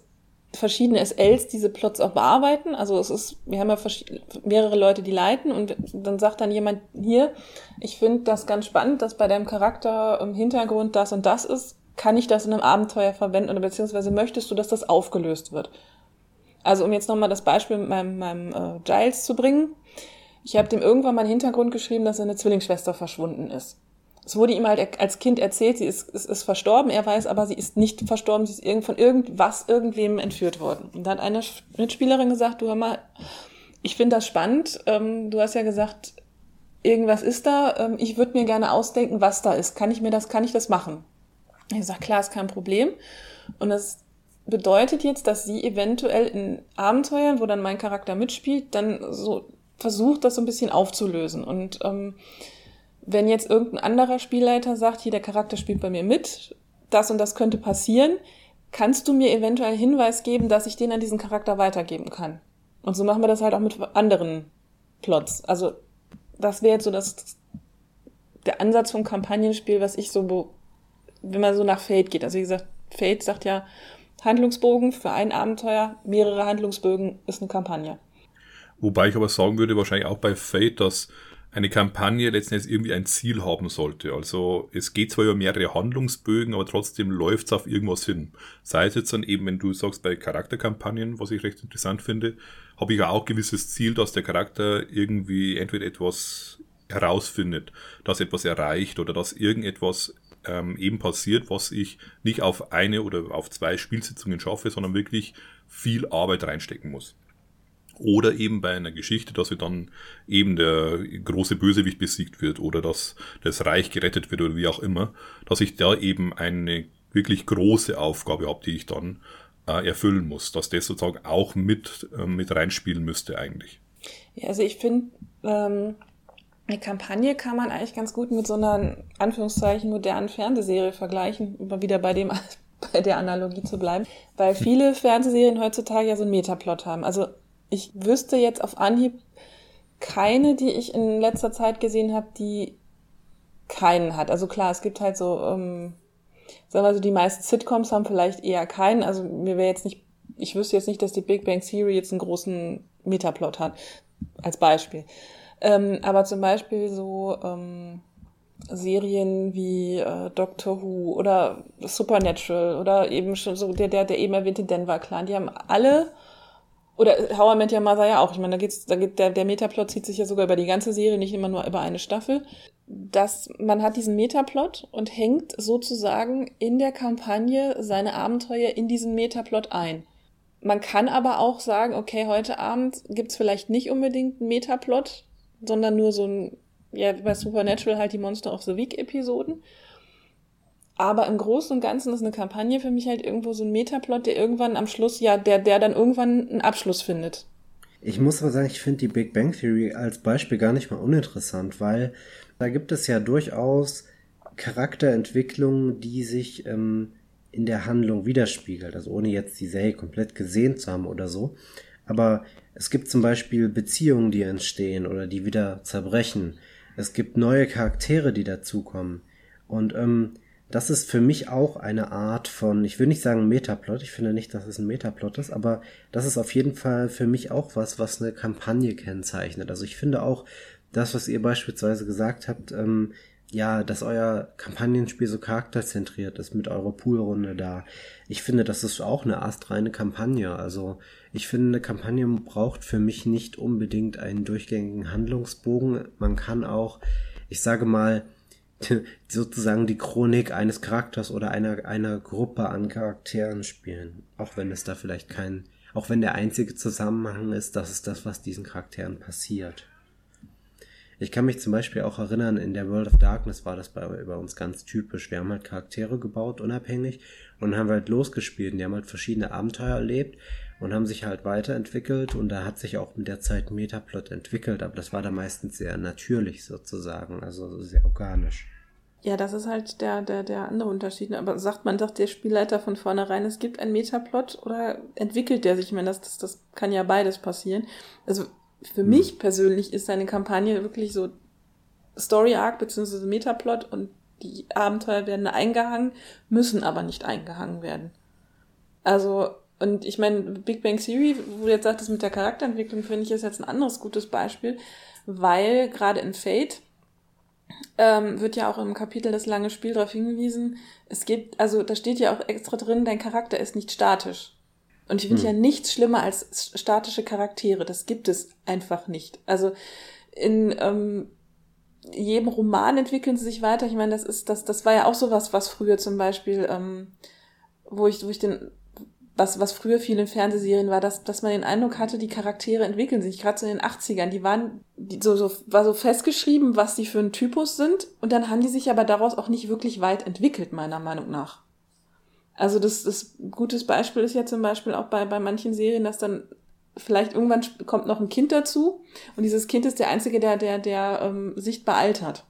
verschiedene SLs diese Plots auch bearbeiten. Also es ist, wir haben ja mehrere Leute, die leiten und dann sagt dann jemand hier, ich finde das ganz spannend, dass bei deinem Charakter im Hintergrund das und das ist. Kann ich das in einem Abenteuer verwenden oder beziehungsweise möchtest du, dass das aufgelöst wird? Also um jetzt nochmal das Beispiel mit meinem, meinem äh, Giles zu bringen. Ich habe dem irgendwann mal einen Hintergrund geschrieben, dass seine Zwillingsschwester verschwunden ist. Es wurde ihm halt als Kind erzählt, sie ist, ist, ist verstorben, er weiß aber, sie ist nicht verstorben, sie ist von irgendwas, irgendwem entführt worden. Und da hat eine Mitspielerin gesagt, du hör mal, ich finde das spannend, ähm, du hast ja gesagt, irgendwas ist da, ähm, ich würde mir gerne ausdenken, was da ist. Kann ich mir das, kann ich das machen? Ich sage, klar, ist kein Problem. Und das bedeutet jetzt, dass sie eventuell in Abenteuern, wo dann mein Charakter mitspielt, dann so versucht, das so ein bisschen aufzulösen. Und ähm, wenn jetzt irgendein anderer Spielleiter sagt, hier der Charakter spielt bei mir mit, das und das könnte passieren, kannst du mir eventuell Hinweis geben, dass ich den an diesen Charakter weitergeben kann. Und so machen wir das halt auch mit anderen Plots. Also das wäre jetzt so das, der Ansatz vom Kampagnenspiel, was ich so, wenn man so nach Fate geht. Also wie gesagt, Fate sagt ja, Handlungsbogen für ein Abenteuer, mehrere Handlungsbögen ist eine Kampagne. Wobei ich aber sagen würde, wahrscheinlich auch bei Fate, dass eine Kampagne letztendlich irgendwie ein Ziel haben sollte. Also es geht zwar über mehrere Handlungsbögen, aber trotzdem läuft es auf irgendwas hin. Sei es jetzt dann eben, wenn du sagst, bei Charakterkampagnen, was ich recht interessant finde, habe ich auch gewisses Ziel, dass der Charakter irgendwie entweder etwas herausfindet, dass etwas erreicht oder dass irgendetwas ähm, eben passiert, was ich nicht auf eine oder auf zwei Spielsitzungen schaffe, sondern wirklich viel Arbeit reinstecken muss. Oder eben bei einer Geschichte, dass dann eben der große Bösewicht besiegt wird oder dass das Reich gerettet wird oder wie auch immer, dass ich da eben eine wirklich große Aufgabe habe, die ich dann äh, erfüllen muss, dass das sozusagen auch mit, äh, mit reinspielen müsste eigentlich. Ja, also ich finde, ähm, eine Kampagne kann man eigentlich ganz gut mit so einer, Anführungszeichen, modernen Fernsehserie vergleichen, um wieder bei dem, bei der Analogie zu bleiben, weil viele Fernsehserien heutzutage ja so einen Metaplot haben. Also ich wüsste jetzt auf Anhieb keine, die ich in letzter Zeit gesehen habe, die keinen hat. Also klar, es gibt halt so, ähm, sagen wir so, die meisten Sitcoms haben vielleicht eher keinen. Also mir wäre jetzt nicht, ich wüsste jetzt nicht, dass die Big Bang Theory jetzt einen großen Metaplot hat, als Beispiel. Ähm, aber zum Beispiel so ähm, Serien wie äh, Doctor Who oder Supernatural oder eben schon so der, der, der eben erwähnte Denver Clan, die haben alle oder How I Met Your Mother ja auch. Ich meine, da geht's, da geht der, der Metaplot zieht sich ja sogar über die ganze Serie, nicht immer nur über eine Staffel. Dass man hat diesen Metaplot und hängt sozusagen in der Kampagne seine Abenteuer in diesen Metaplot ein. Man kann aber auch sagen, okay, heute Abend gibt's vielleicht nicht unbedingt einen Metaplot, sondern nur so ein, ja, bei Supernatural halt die Monster of the Week Episoden. Aber im Großen und Ganzen ist eine Kampagne für mich halt irgendwo so ein Metaplot, der irgendwann am Schluss, ja, der, der dann irgendwann einen Abschluss findet. Ich muss aber sagen, ich finde die Big Bang Theory als Beispiel gar nicht mal uninteressant, weil da gibt es ja durchaus Charakterentwicklungen, die sich ähm, in der Handlung widerspiegelt. Also ohne jetzt die Serie komplett gesehen zu haben oder so. Aber es gibt zum Beispiel Beziehungen, die entstehen oder die wieder zerbrechen. Es gibt neue Charaktere, die dazukommen. Und ähm, das ist für mich auch eine Art von, ich will nicht sagen Metaplot, ich finde nicht, dass es ein Metaplot ist, aber das ist auf jeden Fall für mich auch was, was eine Kampagne kennzeichnet. Also ich finde auch das, was ihr beispielsweise gesagt habt, ähm, ja, dass euer Kampagnenspiel so charakterzentriert ist mit eurer Poolrunde da. Ich finde, das ist auch eine astreine Kampagne. Also ich finde, eine Kampagne braucht für mich nicht unbedingt einen durchgängigen Handlungsbogen. Man kann auch, ich sage mal, sozusagen die Chronik eines Charakters oder einer, einer Gruppe an Charakteren spielen. Auch wenn es da vielleicht kein, auch wenn der einzige Zusammenhang ist, das ist das, was diesen Charakteren passiert. Ich kann mich zum Beispiel auch erinnern, in der World of Darkness war das bei, bei uns ganz typisch. Wir haben halt Charaktere gebaut, unabhängig, und haben halt losgespielt. Und die haben halt verschiedene Abenteuer erlebt und haben sich halt weiterentwickelt. Und da hat sich auch mit der Zeit ein Metaplot entwickelt, aber das war da meistens sehr natürlich sozusagen, also sehr organisch. Ja, das ist halt der, der, der andere Unterschied. Aber sagt man doch der Spielleiter von vornherein, es gibt einen Metaplot oder entwickelt der sich? Ich meine, das, das, das kann ja beides passieren. Also für mhm. mich persönlich ist seine Kampagne wirklich so Story Arc bzw. Metaplot und die Abenteuer werden eingehangen, müssen aber nicht eingehangen werden. Also, und ich meine, Big Bang Theory, wo du jetzt sagtest, mit der Charakterentwicklung, finde ich, ist jetzt ein anderes gutes Beispiel, weil gerade in Fate ähm, wird ja auch im Kapitel das lange Spiel darauf hingewiesen, es geht, also da steht ja auch extra drin, dein Charakter ist nicht statisch. Und ich finde hm. ja nichts schlimmer als statische Charaktere. Das gibt es einfach nicht. Also in ähm, jedem Roman entwickeln sie sich weiter. Ich meine, das ist, das, das war ja auch sowas, was früher zum Beispiel, ähm, wo ich, wo ich den, was, was früher viel in Fernsehserien war, dass, dass man den Eindruck hatte, die Charaktere entwickeln sich, gerade so in den 80ern, die waren, die, so, so, war so festgeschrieben, was die für ein Typus sind, und dann haben die sich aber daraus auch nicht wirklich weit entwickelt, meiner Meinung nach. Also das, das gutes Beispiel ist ja zum Beispiel auch bei, bei manchen Serien, dass dann vielleicht irgendwann kommt noch ein Kind dazu und dieses Kind ist der einzige, der, der, der ähm, sichtbar altert.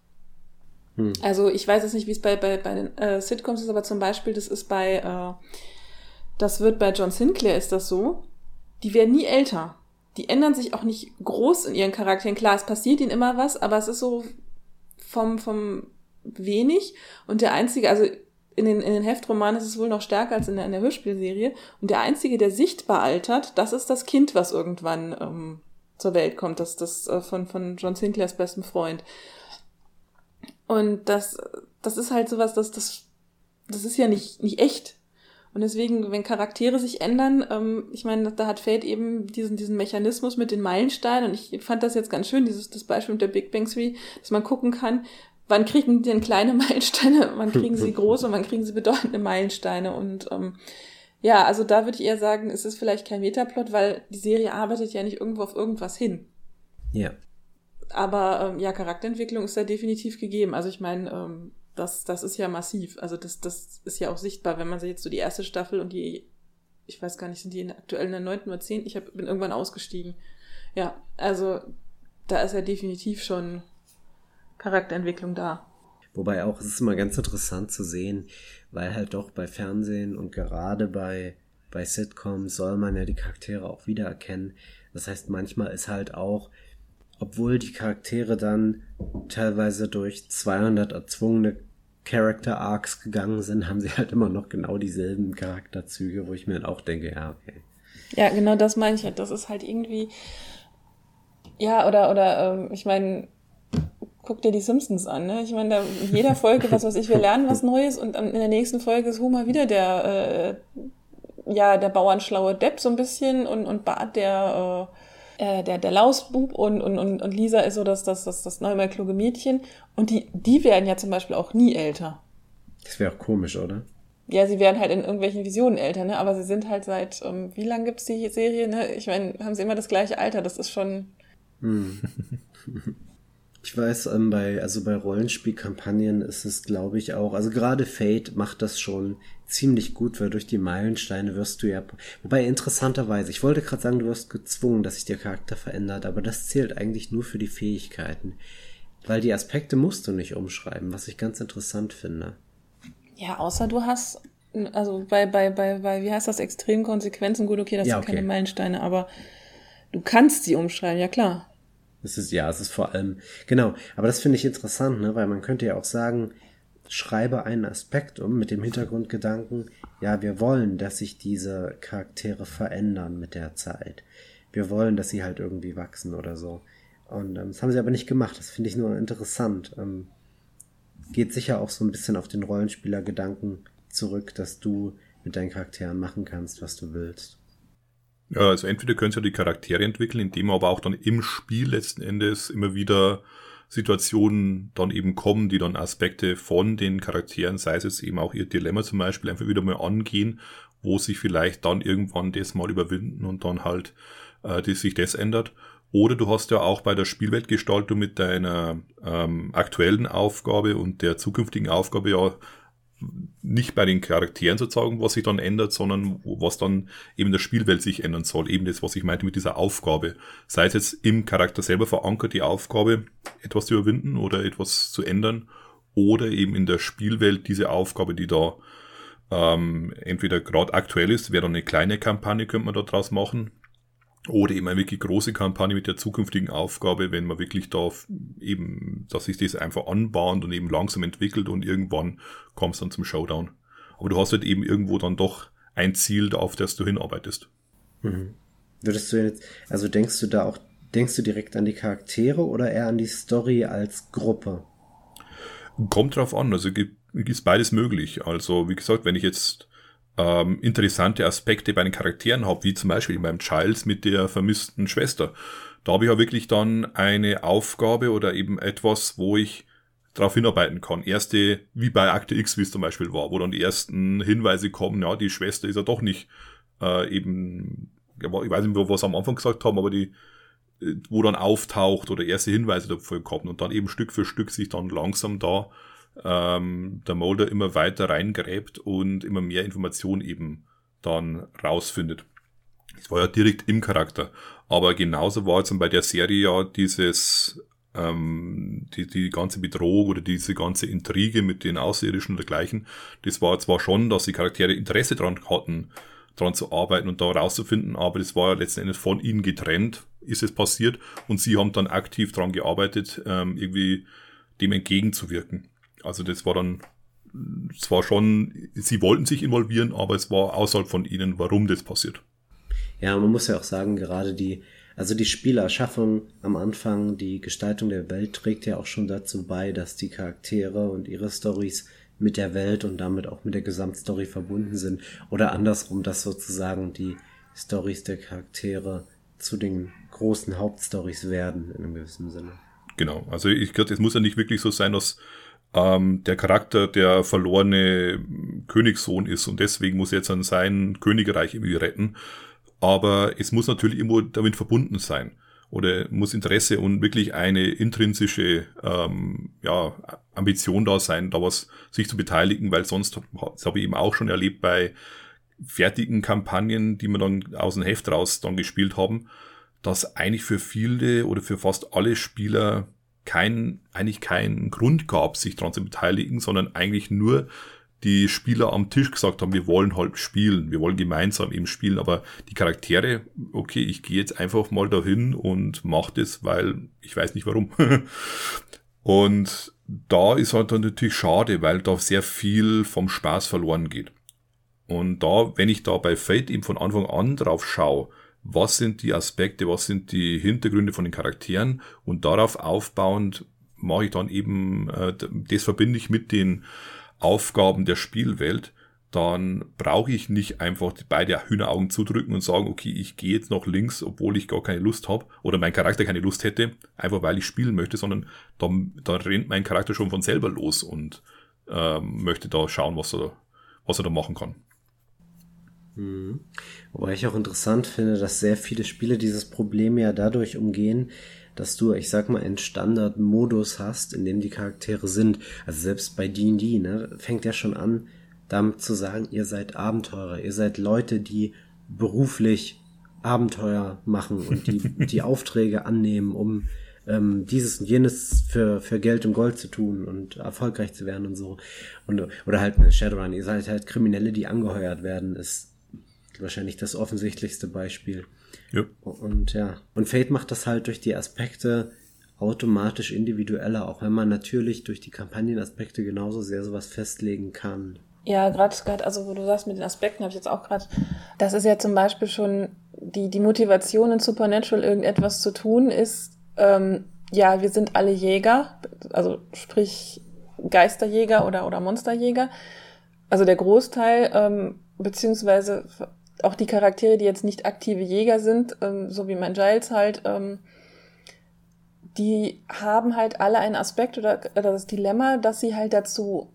Hm. Also ich weiß jetzt nicht, wie es bei, bei, bei den äh, Sitcoms ist, aber zum Beispiel, das ist bei, äh, das wird bei John Sinclair ist das so, die werden nie älter. Die ändern sich auch nicht groß in ihren Charakteren. Klar, es passiert ihnen immer was, aber es ist so vom, vom wenig. Und der einzige, also in den, in den Heftromanen ist es wohl noch stärker als in der, in der Hörspielserie. Und der Einzige, der sichtbar altert, das ist das Kind, was irgendwann ähm, zur Welt kommt. Das, das äh, von, von John Sinclairs besten Freund. Und das, das ist halt sowas, das, das, das ist ja nicht, nicht echt. Und deswegen, wenn Charaktere sich ändern, ähm, ich meine, da hat Fate eben diesen, diesen Mechanismus mit den Meilensteinen. Und ich fand das jetzt ganz schön, dieses das Beispiel mit der Big Bang Theory, dass man gucken kann, wann kriegen die denn kleine Meilensteine, wann kriegen sie große und wann kriegen sie bedeutende Meilensteine. Und ähm, ja, also da würde ich eher sagen, es ist vielleicht kein Metaplot, weil die Serie arbeitet ja nicht irgendwo auf irgendwas hin. Ja. Aber ähm, ja, Charakterentwicklung ist da definitiv gegeben. Also ich meine, ähm, das, das ist ja massiv. Also das, das ist ja auch sichtbar, wenn man sich jetzt so die erste Staffel und die, ich weiß gar nicht, sind die in aktuell in der neunten oder zehnten? Ich hab, bin irgendwann ausgestiegen. Ja, also da ist ja definitiv schon Charakterentwicklung da. Wobei auch, es ist immer ganz interessant zu sehen, weil halt doch bei Fernsehen und gerade bei, bei Sitcoms soll man ja die Charaktere auch wiedererkennen. Das heißt, manchmal ist halt auch, obwohl die Charaktere dann teilweise durch 200 erzwungene Character Arcs gegangen sind, haben sie halt immer noch genau dieselben Charakterzüge, wo ich mir dann auch denke, ja, okay. Ja, genau das meine ich halt. Das ist halt irgendwie, ja, oder, oder, ähm, ich meine, guck dir die Simpsons an. Ne? Ich meine, da in jeder Folge, was weiß ich, wir lernen was Neues und in der nächsten Folge ist Homer wieder der, äh, ja, der bauernschlaue Depp so ein bisschen und, und Bart der, äh, äh der, der Lausbub und, und, und, und Lisa ist so das, das, das, das neue kluge Mädchen. Und die, die werden ja zum Beispiel auch nie älter. Das wäre auch komisch, oder? Ja, sie werden halt in irgendwelchen Visionen älter, ne? Aber sie sind halt seit, ähm, wie lang gibt's die Serie, ne? Ich meine, haben sie immer das gleiche Alter, das ist schon. Ich weiß, ähm, bei, also bei Rollenspielkampagnen ist es, glaube ich, auch, also gerade Fate macht das schon ziemlich gut, weil durch die Meilensteine wirst du ja, wobei interessanterweise, ich wollte gerade sagen, du wirst gezwungen, dass sich der Charakter verändert, aber das zählt eigentlich nur für die Fähigkeiten. Weil die Aspekte musst du nicht umschreiben, was ich ganz interessant finde. Ja, außer du hast, also bei, bei, bei, bei wie heißt das, Extremkonsequenzen, gut, okay, das ja, sind okay. keine Meilensteine, aber du kannst sie umschreiben, ja klar. Es ist, ja, es ist vor allem, genau, aber das finde ich interessant, ne, weil man könnte ja auch sagen, schreibe einen Aspekt um mit dem Hintergrundgedanken, ja, wir wollen, dass sich diese Charaktere verändern mit der Zeit. Wir wollen, dass sie halt irgendwie wachsen oder so. Und ähm, das haben sie aber nicht gemacht. Das finde ich nur interessant. Ähm, geht sicher auch so ein bisschen auf den Rollenspieler-Gedanken zurück, dass du mit deinen Charakteren machen kannst, was du willst. Ja, also entweder können sie ja die Charaktere entwickeln, indem aber auch dann im Spiel letzten Endes immer wieder Situationen dann eben kommen, die dann Aspekte von den Charakteren, sei es jetzt eben auch ihr Dilemma zum Beispiel, einfach wieder mal angehen, wo sich vielleicht dann irgendwann das mal überwinden und dann halt äh, die, sich das ändert. Oder du hast ja auch bei der Spielweltgestaltung mit deiner ähm, aktuellen Aufgabe und der zukünftigen Aufgabe ja nicht bei den Charakteren sozusagen, was sich dann ändert, sondern was dann eben in der Spielwelt sich ändern soll. Eben das, was ich meinte mit dieser Aufgabe. Sei es jetzt im Charakter selber verankert, die Aufgabe, etwas zu überwinden oder etwas zu ändern, oder eben in der Spielwelt diese Aufgabe, die da ähm, entweder gerade aktuell ist, wäre dann eine kleine Kampagne, könnte man da draus machen, oder eben eine wirklich große Kampagne mit der zukünftigen Aufgabe, wenn man wirklich da eben, dass sich das einfach anbahnt und eben langsam entwickelt und irgendwann kommst dann zum Showdown. Aber du hast halt eben irgendwo dann doch ein Ziel, auf das du hinarbeitest. Mhm. Würdest du jetzt, also denkst du da auch, denkst du direkt an die Charaktere oder eher an die Story als Gruppe? Kommt drauf an, also ist beides möglich. Also, wie gesagt, wenn ich jetzt ähm, interessante Aspekte bei den Charakteren habe, wie zum Beispiel beim Giles mit der vermissten Schwester. Da habe ich ja wirklich dann eine Aufgabe oder eben etwas, wo ich darauf hinarbeiten kann. Erste, wie bei Akte X, wie es zum Beispiel war, wo dann die ersten Hinweise kommen, ja, die Schwester ist ja doch nicht äh, eben, ich weiß nicht, was am Anfang gesagt haben, aber die, äh, wo dann auftaucht oder erste Hinweise dafür kommen und dann eben Stück für Stück sich dann langsam da ähm, der Molder immer weiter reingräbt und immer mehr Informationen eben dann rausfindet. Es war ja direkt im Charakter. Aber genauso war jetzt bei der Serie ja dieses ähm, die, die ganze Bedrohung oder diese ganze Intrige mit den Außerirdischen und dergleichen, das war zwar schon, dass die Charaktere Interesse daran hatten, daran zu arbeiten und da rauszufinden, aber das war ja letzten Endes von ihnen getrennt, ist es passiert und sie haben dann aktiv daran gearbeitet, ähm, irgendwie dem entgegenzuwirken. Also das war dann zwar schon, sie wollten sich involvieren, aber es war außerhalb von ihnen, warum das passiert. Ja, man muss ja auch sagen, gerade die also die Spielerschaffung am Anfang, die Gestaltung der Welt trägt ja auch schon dazu bei, dass die Charaktere und ihre Stories mit der Welt und damit auch mit der Gesamtstory verbunden sind. Oder andersrum, dass sozusagen die Stories der Charaktere zu den großen Hauptstories werden, in einem gewissen Sinne. Genau, also ich glaube, es muss ja nicht wirklich so sein, dass ähm, der Charakter der verlorene Königssohn ist und deswegen muss er jetzt an sein Königreich irgendwie retten, aber es muss natürlich irgendwo damit verbunden sein oder muss Interesse und wirklich eine intrinsische ähm, ja, Ambition da sein, da was sich zu beteiligen, weil sonst, das habe ich eben auch schon erlebt bei fertigen Kampagnen, die wir dann aus dem Heft raus dann gespielt haben, dass eigentlich für viele oder für fast alle Spieler kein, eigentlich keinen Grund gab, sich daran zu beteiligen, sondern eigentlich nur die Spieler am Tisch gesagt haben, wir wollen halt spielen, wir wollen gemeinsam eben spielen, aber die Charaktere, okay, ich gehe jetzt einfach mal dahin und mache das, weil ich weiß nicht warum. und da ist halt dann natürlich schade, weil da sehr viel vom Spaß verloren geht. Und da, wenn ich da bei Fate eben von Anfang an drauf schaue, was sind die Aspekte, was sind die Hintergründe von den Charakteren und darauf aufbauend mache ich dann eben, äh, das verbinde ich mit den Aufgaben der Spielwelt, dann brauche ich nicht einfach beide Hühneraugen zudrücken und sagen, okay, ich gehe jetzt noch links, obwohl ich gar keine Lust habe oder mein Charakter keine Lust hätte, einfach weil ich spielen möchte, sondern da, da rennt mein Charakter schon von selber los und ähm, möchte da schauen, was er, was er da machen kann. Mhm. Wobei ich auch interessant finde, dass sehr viele Spiele dieses Problem ja dadurch umgehen, dass du, ich sag mal, einen Standardmodus hast, in dem die Charaktere sind. Also selbst bei D&D, ne, fängt ja schon an, damit zu sagen, ihr seid Abenteurer, ihr seid Leute, die beruflich Abenteuer machen und die, die Aufträge annehmen, um ähm, dieses und jenes für, für Geld und Gold zu tun und erfolgreich zu werden und so. Und, oder halt eine Shadowrun, ihr seid halt Kriminelle, die angeheuert werden, ist wahrscheinlich das offensichtlichste Beispiel. Ja. Und ja, und Fate macht das halt durch die Aspekte automatisch individueller, auch wenn man natürlich durch die Kampagnenaspekte genauso sehr sowas festlegen kann. Ja, gerade, also wo du sagst mit den Aspekten, habe ich jetzt auch gerade, das ist ja zum Beispiel schon die, die Motivation in Supernatural irgendetwas zu tun, ist, ähm, ja, wir sind alle Jäger, also sprich Geisterjäger oder, oder Monsterjäger. Also der Großteil, ähm, beziehungsweise auch die Charaktere, die jetzt nicht aktive Jäger sind, ähm, so wie mein Giles halt, ähm, die haben halt alle einen Aspekt oder, oder das Dilemma, dass sie halt dazu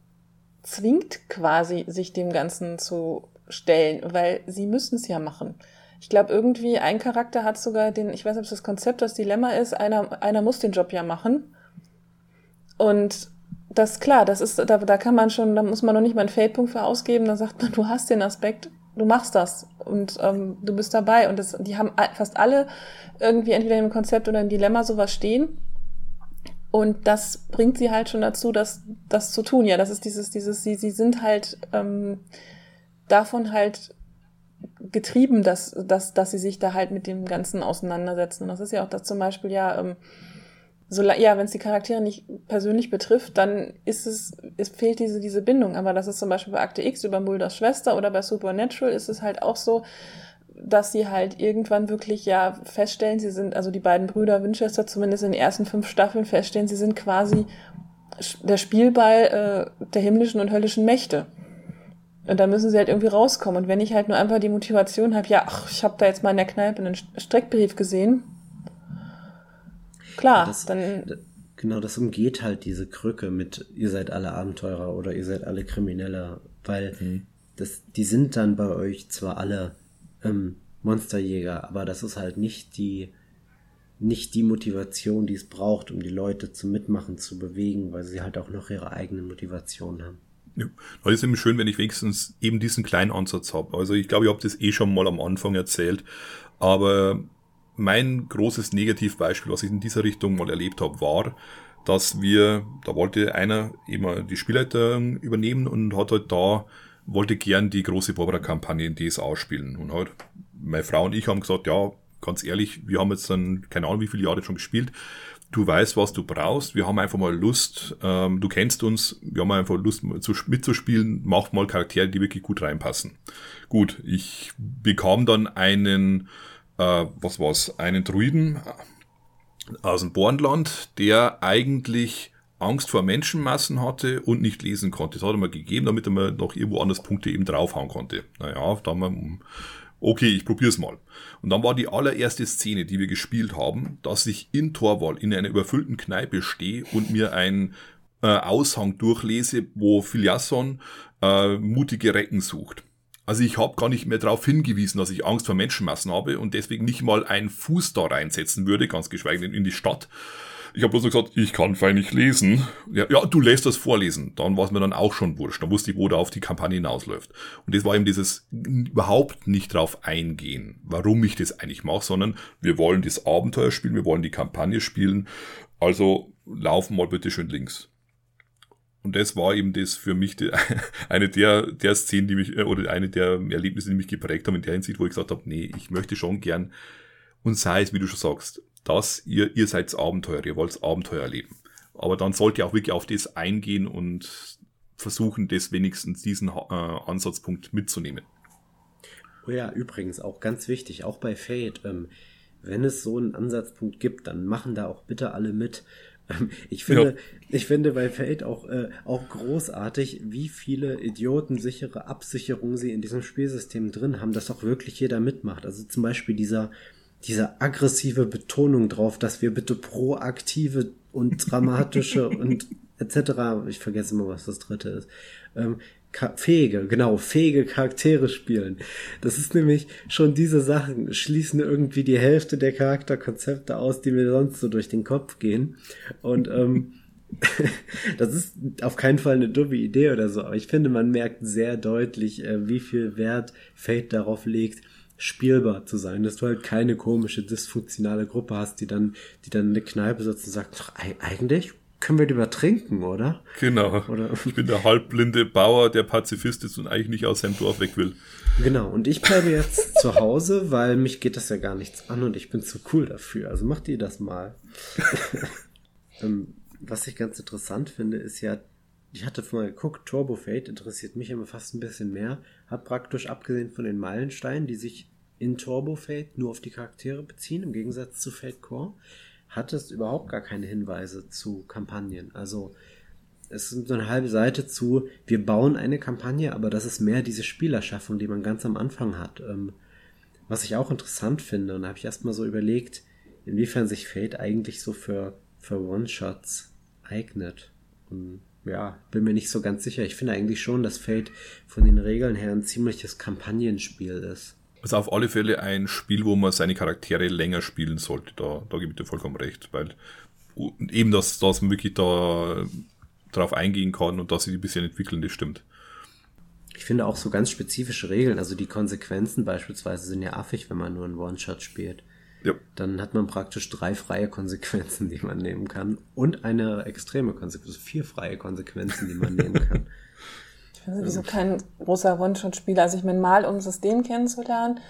zwingt, quasi sich dem Ganzen zu stellen, weil sie müssen es ja machen. Ich glaube, irgendwie ein Charakter hat sogar den, ich weiß nicht, ob das Konzept, das Dilemma ist, einer, einer muss den Job ja machen. Und das klar, das ist, da, da kann man schon, da muss man noch nicht mal einen Feldpunkt für ausgeben, da sagt man, du hast den Aspekt, du machst das und ähm, du bist dabei. Und das, die haben fast alle irgendwie entweder im Konzept oder im Dilemma sowas stehen. Und das bringt sie halt schon dazu, das, das zu tun. Ja, das ist dieses, dieses, sie, sie sind halt ähm, davon halt getrieben, dass, dass, dass sie sich da halt mit dem Ganzen auseinandersetzen. Und das ist ja auch das zum Beispiel ja, ähm, so, ja, wenn es die Charaktere nicht persönlich betrifft, dann ist es, es fehlt diese, diese Bindung. Aber das ist zum Beispiel bei Akte X über Mulders Schwester oder bei Supernatural ist es halt auch so, dass sie halt irgendwann wirklich ja feststellen, sie sind, also die beiden Brüder Winchester zumindest in den ersten fünf Staffeln feststellen, sie sind quasi der Spielball äh, der himmlischen und höllischen Mächte. Und da müssen sie halt irgendwie rauskommen. Und wenn ich halt nur einfach die Motivation habe, ja, ach, ich habe da jetzt mal in der Kneipe einen Streckbrief gesehen. Klar, das, dann. Genau, das umgeht halt diese Krücke mit, ihr seid alle Abenteurer oder ihr seid alle Kriminelle, weil mhm. das, die sind dann bei euch zwar alle ähm, Monsterjäger, aber das ist halt nicht die, nicht die Motivation, die es braucht, um die Leute zum Mitmachen zu bewegen, weil sie halt auch noch ihre eigene Motivation haben. Ja, das ist eben schön, wenn ich wenigstens eben diesen kleinen Ansatz habe. Also ich glaube, ich habe das eh schon mal am Anfang erzählt, aber mein großes Negativbeispiel, was ich in dieser Richtung mal erlebt habe, war, dass wir, da wollte einer eben die Spielleitung übernehmen und hat halt da, wollte gern die große Barbara-Kampagne in DSA spielen. Und halt, meine Frau und ich haben gesagt, ja, ganz ehrlich, wir haben jetzt dann, keine Ahnung, wie viele Jahre schon gespielt. Du weißt, was du brauchst. Wir haben einfach mal Lust. Ähm, du kennst uns. Wir haben einfach Lust zu, mitzuspielen. Mach mal Charaktere, die wirklich gut reinpassen. Gut, ich bekam dann einen, äh, was war's, einen Druiden aus dem Bornland, der eigentlich Angst vor Menschenmassen hatte und nicht lesen konnte. Das hat er mir gegeben, damit er mir noch irgendwo anders Punkte eben draufhauen konnte. Naja, da haben wir okay, ich probier's mal. Und dann war die allererste Szene, die wir gespielt haben, dass ich in Torwall in einer überfüllten Kneipe stehe und mir ein äh, Aushang durchlese, wo Filiasson äh, mutige Recken sucht. Also ich habe gar nicht mehr darauf hingewiesen, dass ich Angst vor Menschenmassen habe und deswegen nicht mal einen Fuß da reinsetzen würde, ganz geschweige denn in die Stadt, ich habe bloß noch gesagt, ich kann fein nicht lesen. Ja, ja, du lässt das vorlesen. Dann war es mir dann auch schon wurscht. Da wusste ich, wo da auf die Kampagne hinausläuft. Und das war eben dieses überhaupt nicht drauf eingehen, warum ich das eigentlich mache, sondern wir wollen das Abenteuer spielen, wir wollen die Kampagne spielen. Also laufen mal bitte schön links. Und das war eben das für mich die, eine der, der Szenen, die mich, oder eine der Erlebnisse, die mich geprägt haben, in der Hinsicht, wo ich gesagt habe, nee, ich möchte schon gern, und sei es, wie du schon sagst, dass ihr, ihr seid Abenteuer, ihr wollt Abenteuer erleben. Aber dann sollt ihr auch wirklich auf das eingehen und versuchen, das wenigstens diesen äh, Ansatzpunkt mitzunehmen. Oh ja, übrigens auch ganz wichtig, auch bei Fate, ähm, wenn es so einen Ansatzpunkt gibt, dann machen da auch bitte alle mit. Ähm, ich finde, ja. ich finde bei Fate auch, äh, auch großartig, wie viele idiotensichere Absicherungen sie in diesem Spielsystem drin haben, dass auch wirklich jeder mitmacht. Also zum Beispiel dieser, diese aggressive Betonung drauf, dass wir bitte proaktive und dramatische und etc. Ich vergesse immer, was das dritte ist. Ähm, fähige, genau, fähige Charaktere spielen. Das ist nämlich schon diese Sachen schließen irgendwie die Hälfte der Charakterkonzepte aus, die mir sonst so durch den Kopf gehen. Und ähm, das ist auf keinen Fall eine dumme Idee oder so, aber ich finde, man merkt sehr deutlich, äh, wie viel Wert Fate darauf legt, spielbar zu sein, dass du halt keine komische, dysfunktionale Gruppe hast, die dann, die dann in der Kneipe sitzt und sagt, doch, eigentlich können wir lieber trinken, oder? Genau. Oder? Ich bin der halbblinde Bauer, der Pazifist ist und eigentlich nicht aus seinem Dorf weg will. Genau, und ich bleibe jetzt zu Hause, weil mich geht das ja gar nichts an und ich bin zu cool dafür. Also macht ihr das mal. ähm, was ich ganz interessant finde, ist ja, ich hatte mal geguckt, Turbo Fate interessiert mich immer fast ein bisschen mehr. Hat praktisch abgesehen von den Meilensteinen, die sich in Turbo Fate nur auf die Charaktere beziehen, im Gegensatz zu Fate Core, hat es überhaupt gar keine Hinweise zu Kampagnen. Also es ist so eine halbe Seite zu, wir bauen eine Kampagne, aber das ist mehr diese Spielerschaffung, die man ganz am Anfang hat. Ähm, was ich auch interessant finde, und da habe ich erstmal so überlegt, inwiefern sich Fate eigentlich so für, für One-Shots eignet. Und ja, bin mir nicht so ganz sicher. Ich finde eigentlich schon, dass Fate von den Regeln her ein ziemliches Kampagnenspiel ist. Also auf alle Fälle ein Spiel, wo man seine Charaktere länger spielen sollte. Da, da gebe ich dir vollkommen recht, weil eben, dass, dass man wirklich da drauf eingehen kann und dass sie ein bisschen entwickeln, das stimmt. Ich finde auch so ganz spezifische Regeln, also die Konsequenzen beispielsweise sind ja affig, wenn man nur einen One-Shot spielt. Ja. Dann hat man praktisch drei freie Konsequenzen, die man nehmen kann und eine extreme Konsequenz, also vier freie Konsequenzen, die man nehmen kann. Ich bin sowieso kein großer One-Shot-Spieler. Also ich meine, mal um das System kennenzulernen,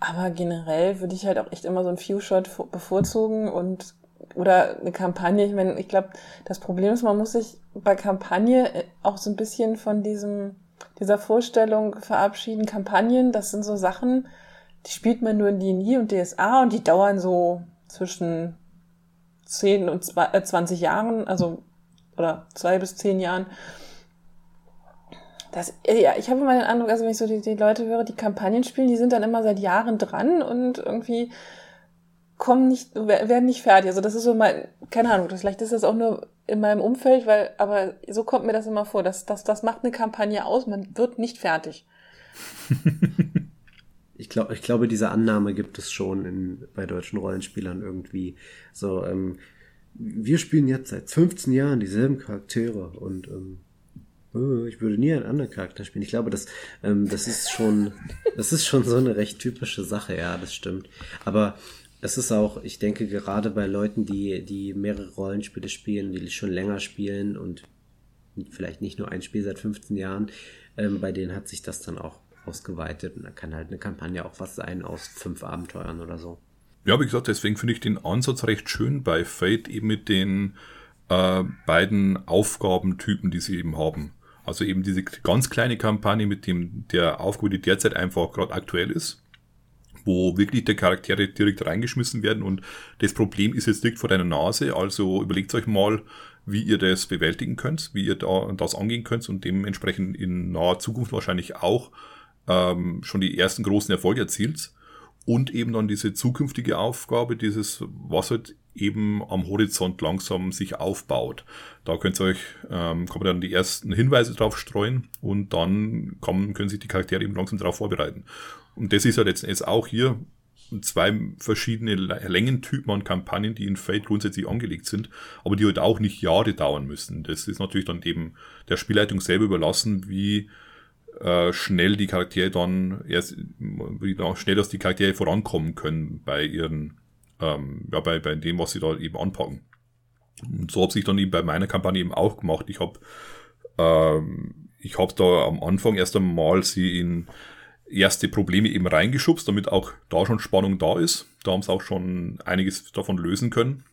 aber generell würde ich halt auch echt immer so ein Few-Shot bevorzugen und oder eine Kampagne. Ich meine, ich glaube, das Problem ist, man muss sich bei Kampagne äh, auch so ein bisschen von diesem dieser Vorstellung verabschieden. Kampagnen, das sind so Sachen, die spielt man nur in D&D und DSA und die dauern so zwischen 10 und 20 äh, Jahren, also oder zwei bis zehn Jahren Das, ja, ich habe immer den Eindruck, also wenn ich so die, die Leute höre, die Kampagnen spielen, die sind dann immer seit Jahren dran und irgendwie kommen nicht, werden nicht fertig. Also das ist so mein, keine Ahnung, vielleicht ist das auch nur in meinem Umfeld, weil, aber so kommt mir das immer vor, dass, dass das macht eine Kampagne aus, man wird nicht fertig. ich glaube, ich glaube, diese Annahme gibt es schon in, bei deutschen Rollenspielern irgendwie. So, ähm, wir spielen jetzt seit 15 Jahren dieselben Charaktere und ähm, ich würde nie einen anderen Charakter spielen. Ich glaube, das, ähm, das ist schon, das ist schon so eine recht typische Sache, ja, das stimmt. Aber es ist auch, ich denke, gerade bei Leuten, die, die mehrere Rollenspiele spielen, die schon länger spielen und vielleicht nicht nur ein Spiel seit 15 Jahren, ähm, bei denen hat sich das dann auch ausgeweitet und da kann halt eine Kampagne auch was sein aus fünf Abenteuern oder so. Ja, wie gesagt, deswegen finde ich den Ansatz recht schön bei Fate eben mit den äh, beiden Aufgabentypen, die sie eben haben. Also eben diese ganz kleine Kampagne mit dem der Aufgabe, die derzeit einfach gerade aktuell ist, wo wirklich die Charaktere direkt reingeschmissen werden und das Problem ist jetzt direkt vor deiner Nase. Also überlegt euch mal, wie ihr das bewältigen könnt, wie ihr da das angehen könnt und dementsprechend in naher Zukunft wahrscheinlich auch ähm, schon die ersten großen Erfolge erzielt. Und eben dann diese zukünftige Aufgabe, dieses, was halt eben am Horizont langsam sich aufbaut. Da könnt ihr euch, ähm, kann man dann die ersten Hinweise drauf streuen und dann kann, können sich die Charaktere eben langsam darauf vorbereiten. Und das ist ja letzten Endes auch hier zwei verschiedene Längentypen an Kampagnen, die in Fate grundsätzlich angelegt sind, aber die halt auch nicht Jahre dauern müssen. Das ist natürlich dann eben der Spielleitung selber überlassen, wie äh, schnell die Charaktere dann erst, wie schnell dass die Charaktere vorankommen können bei ihren, ähm, ja, bei, bei dem, was sie da eben anpacken. Und so habe ich dann eben bei meiner Kampagne eben auch gemacht. Ich habe ähm, ich habe da am Anfang erst einmal sie in erste Probleme eben reingeschubst, damit auch da schon Spannung da ist. Da haben sie auch schon einiges davon lösen können.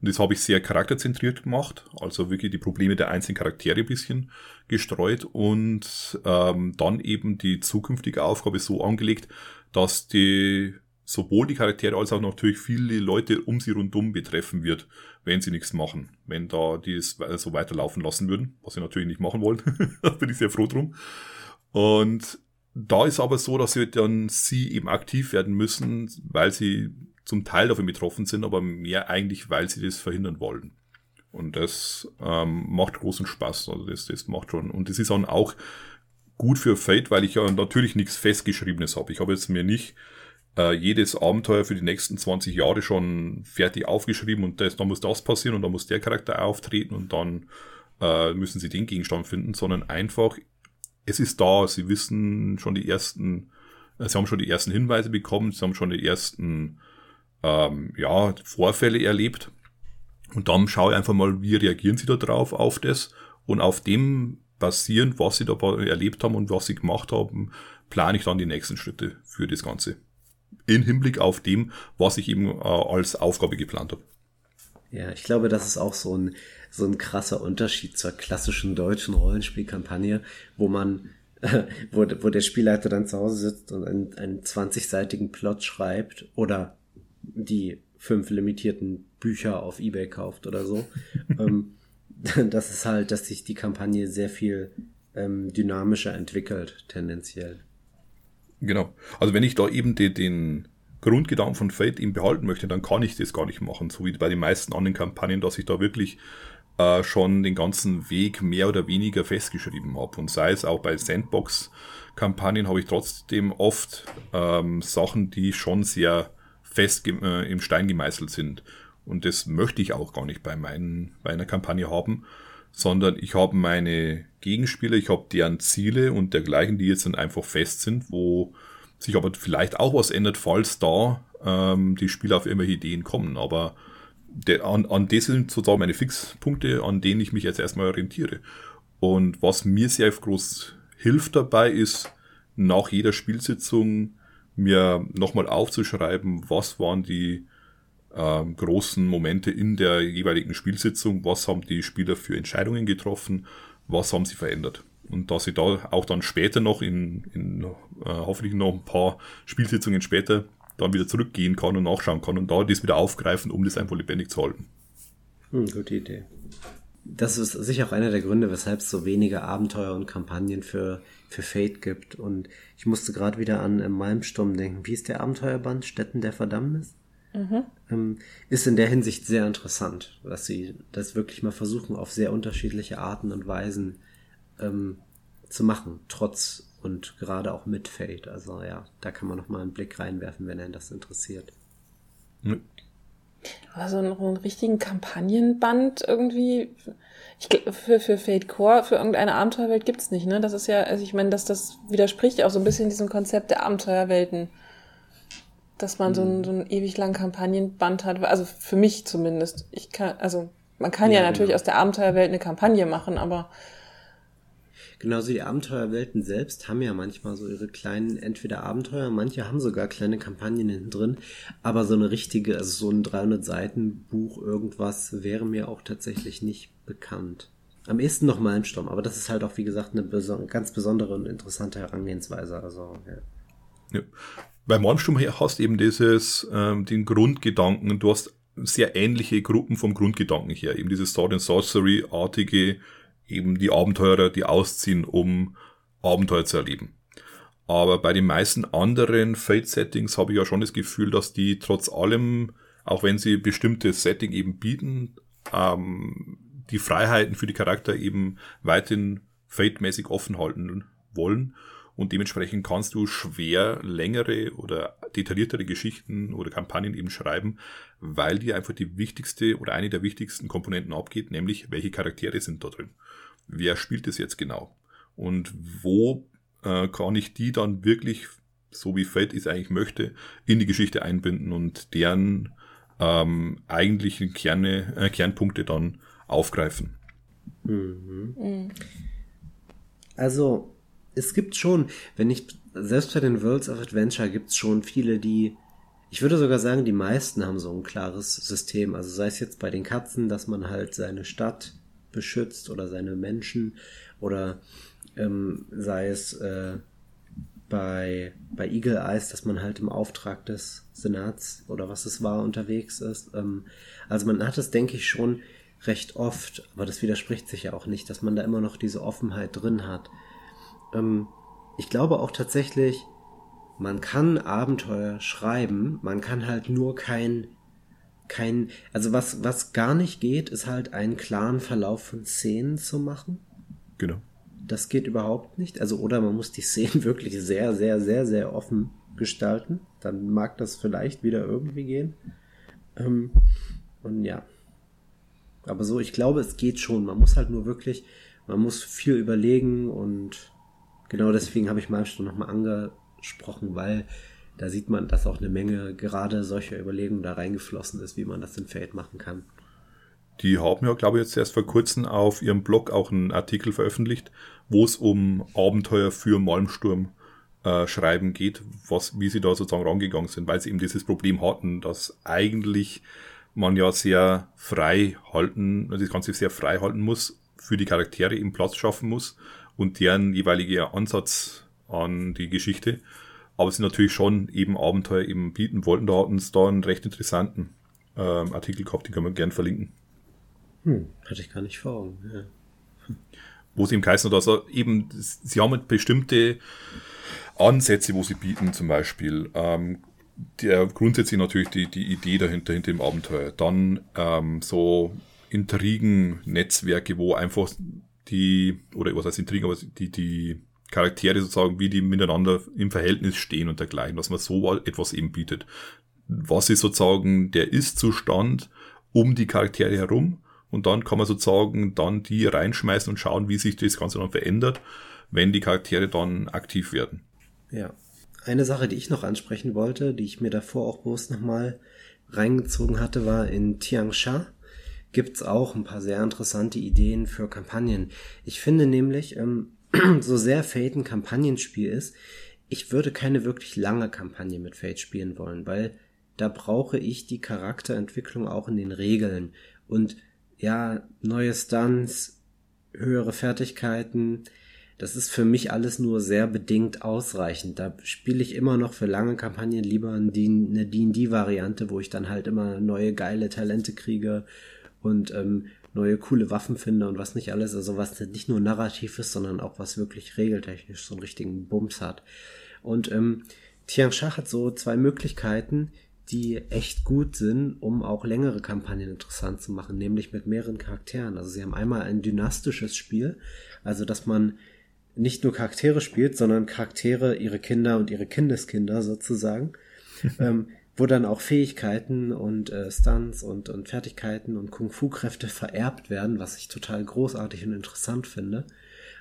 Und das habe ich sehr charakterzentriert gemacht, also wirklich die Probleme der einzelnen Charaktere ein bisschen gestreut und ähm, dann eben die zukünftige Aufgabe so angelegt, dass die sowohl die Charaktere als auch natürlich viele Leute um sie rundum betreffen wird, wenn sie nichts machen. Wenn da die es so weiterlaufen lassen würden, was sie natürlich nicht machen wollen. da bin ich sehr froh drum. Und da ist aber so, dass sie dann sie eben aktiv werden müssen, weil sie zum Teil davon betroffen sind, aber mehr eigentlich, weil sie das verhindern wollen. Und das ähm, macht großen Spaß. Also das, das macht schon. Und das ist dann auch gut für Fate, weil ich ja natürlich nichts Festgeschriebenes habe. Ich habe jetzt mir nicht äh, jedes Abenteuer für die nächsten 20 Jahre schon fertig aufgeschrieben und das, dann muss das passieren und dann muss der Charakter auftreten und dann äh, müssen sie den Gegenstand finden, sondern einfach, es ist da, sie wissen schon die ersten, äh, sie haben schon die ersten Hinweise bekommen, sie haben schon die ersten ähm, ja, Vorfälle erlebt. Und dann schaue ich einfach mal, wie reagieren sie da drauf auf das. Und auf dem basierend, was sie da erlebt haben und was sie gemacht haben, plane ich dann die nächsten Schritte für das Ganze. In Hinblick auf dem, was ich eben äh, als Aufgabe geplant habe. Ja, ich glaube, das ist auch so ein, so ein krasser Unterschied zur klassischen deutschen Rollenspielkampagne, wo man, wo, wo der Spielleiter dann zu Hause sitzt und einen, einen 20-seitigen Plot schreibt oder die fünf limitierten Bücher auf Ebay kauft oder so. ähm, das ist halt, dass sich die Kampagne sehr viel ähm, dynamischer entwickelt, tendenziell. Genau. Also wenn ich da eben die, den Grundgedanken von Fate eben behalten möchte, dann kann ich das gar nicht machen, so wie bei den meisten anderen Kampagnen, dass ich da wirklich äh, schon den ganzen Weg mehr oder weniger festgeschrieben habe. Und sei es auch bei Sandbox-Kampagnen habe ich trotzdem oft ähm, Sachen, die schon sehr fest äh, im Stein gemeißelt sind. Und das möchte ich auch gar nicht bei, meinen, bei einer Kampagne haben, sondern ich habe meine Gegenspieler, ich habe deren Ziele und dergleichen, die jetzt dann einfach fest sind, wo sich aber vielleicht auch was ändert, falls da ähm, die Spieler auf irgendwelche Ideen kommen. Aber der, an, an das sind sozusagen meine Fixpunkte, an denen ich mich jetzt erstmal orientiere. Und was mir sehr groß hilft dabei ist, nach jeder Spielsitzung mir nochmal aufzuschreiben, was waren die äh, großen Momente in der jeweiligen Spielsitzung, was haben die Spieler für Entscheidungen getroffen, was haben sie verändert. Und dass ich da auch dann später noch in, in äh, hoffentlich noch ein paar Spielsitzungen später dann wieder zurückgehen kann und nachschauen kann und da das wieder aufgreifen, um das einfach lebendig zu halten. Hm, gute Idee. das ist sicher auch einer der Gründe, weshalb es so wenige Abenteuer und Kampagnen für, für Fate gibt. Und ich musste gerade wieder an äh, Malmsturm denken. Wie ist der Abenteuerband? Städten der Verdammnis? Mhm. Ähm, ist in der Hinsicht sehr interessant, dass sie das wirklich mal versuchen, auf sehr unterschiedliche Arten und Weisen ähm, zu machen, trotz und gerade auch mit Fate. Also ja, da kann man noch mal einen Blick reinwerfen, wenn einen das interessiert. Mhm. Also einen, einen richtigen Kampagnenband irgendwie. Ich, für, für Fate Core, für irgendeine Abenteuerwelt gibt's nicht, ne? Das ist ja, also ich meine, dass das widerspricht auch so ein bisschen diesem Konzept der Abenteuerwelten. Dass man mhm. so, einen, mhm. so einen ewig langen Kampagnenband hat. Also für mich zumindest. Ich kann, also man kann ja, ja natürlich genau. aus der Abenteuerwelt eine Kampagne machen, aber Genauso die Abenteuerwelten selbst haben ja manchmal so ihre kleinen, entweder Abenteuer, manche haben sogar kleine Kampagnen hinten drin, aber so eine richtige, also so ein 300 Seiten Buch irgendwas wäre mir auch tatsächlich nicht bekannt. Am ehesten noch Malmsturm, aber das ist halt auch, wie gesagt, eine beso ganz besondere und interessante Herangehensweise. Also, ja. ja. Bei Malmsturm hast eben dieses, ähm, den Grundgedanken, du hast sehr ähnliche Gruppen vom Grundgedanken her, eben dieses Sword and Sorcery-artige eben die Abenteurer, die ausziehen, um Abenteuer zu erleben. Aber bei den meisten anderen Fate-Settings habe ich ja schon das Gefühl, dass die trotz allem, auch wenn sie bestimmtes Setting eben bieten, ähm, die Freiheiten für die Charakter eben weiterhin Fate-mäßig offen halten wollen. Und dementsprechend kannst du schwer längere oder detailliertere Geschichten oder Kampagnen eben schreiben, weil dir einfach die wichtigste oder eine der wichtigsten Komponenten abgeht, nämlich welche Charaktere sind da drin wer spielt es jetzt genau? Und wo äh, kann ich die dann wirklich, so wie Fate es eigentlich möchte, in die Geschichte einbinden und deren ähm, eigentlichen Kerne, äh, Kernpunkte dann aufgreifen? Mhm. Mhm. Also, es gibt schon, wenn ich, selbst bei den Worlds of Adventure gibt es schon viele, die, ich würde sogar sagen, die meisten haben so ein klares System. Also sei es jetzt bei den Katzen, dass man halt seine Stadt beschützt oder seine Menschen oder ähm, sei es äh, bei, bei Eagle Eyes, dass man halt im Auftrag des Senats oder was es war unterwegs ist. Ähm, also man hat es, denke ich, schon recht oft, aber das widerspricht sich ja auch nicht, dass man da immer noch diese Offenheit drin hat. Ähm, ich glaube auch tatsächlich, man kann Abenteuer schreiben, man kann halt nur kein kein, also was, was gar nicht geht, ist halt einen klaren Verlauf von Szenen zu machen. Genau. Das geht überhaupt nicht. Also, oder man muss die Szenen wirklich sehr, sehr, sehr, sehr offen gestalten. Dann mag das vielleicht wieder irgendwie gehen. Ähm, und ja. Aber so, ich glaube, es geht schon. Man muss halt nur wirklich, man muss viel überlegen und genau deswegen habe ich Malmstorm nochmal angesprochen, weil da sieht man, dass auch eine Menge gerade solcher Überlegungen da reingeflossen ist, wie man das in Fate machen kann. Die haben ja, glaube ich, jetzt erst vor kurzem auf ihrem Blog auch einen Artikel veröffentlicht, wo es um Abenteuer für Malmsturm äh, schreiben geht, was, wie sie da sozusagen rangegangen sind, weil sie eben dieses Problem hatten, dass eigentlich man ja sehr frei halten, also das Ganze sehr frei halten muss, für die Charaktere eben Platz schaffen muss und deren jeweiliger Ansatz an die Geschichte aber sie natürlich schon eben Abenteuer eben bieten wollten. Da hatten sie da einen recht interessanten ähm, Artikel gehabt, den können wir gerne verlinken. Hm, hatte ich gar nicht vor Augen. Ja. Wo sie eben heißen, dass er eben, sie haben halt bestimmte Ansätze, wo sie bieten, zum Beispiel. Ähm, der grundsätzlich natürlich die, die Idee dahinter, hinter dem Abenteuer. Dann ähm, so Intrigen, Netzwerke, wo einfach die, oder was heißt Intrigen, aber die, die Charaktere sozusagen, wie die miteinander im Verhältnis stehen und dergleichen, dass man so etwas eben bietet. Was ist sozusagen der Ist-Zustand um die Charaktere herum und dann kann man sozusagen dann die reinschmeißen und schauen, wie sich das Ganze dann verändert, wenn die Charaktere dann aktiv werden. Ja. Eine Sache, die ich noch ansprechen wollte, die ich mir davor auch bloß nochmal reingezogen hatte, war in Tiangsha gibt's auch ein paar sehr interessante Ideen für Kampagnen. Ich finde nämlich, ähm, so sehr Fate ein Kampagnenspiel ist, ich würde keine wirklich lange Kampagne mit Fate spielen wollen, weil da brauche ich die Charakterentwicklung auch in den Regeln und ja, neue Stunts, höhere Fertigkeiten, das ist für mich alles nur sehr bedingt ausreichend. Da spiele ich immer noch für lange Kampagnen lieber eine D&D-Variante, wo ich dann halt immer neue geile Talente kriege und ähm, neue coole Waffen finde und was nicht alles. Also was nicht nur narrativ ist, sondern auch was wirklich regeltechnisch so einen richtigen Bums hat. Und ähm, Tian Shah hat so zwei Möglichkeiten, die echt gut sind, um auch längere Kampagnen interessant zu machen, nämlich mit mehreren Charakteren. Also sie haben einmal ein dynastisches Spiel, also dass man nicht nur Charaktere spielt, sondern Charaktere, ihre Kinder und ihre Kindeskinder sozusagen, ähm, wo dann auch Fähigkeiten und äh, Stunts und, und Fertigkeiten und Kung-Fu-Kräfte vererbt werden, was ich total großartig und interessant finde.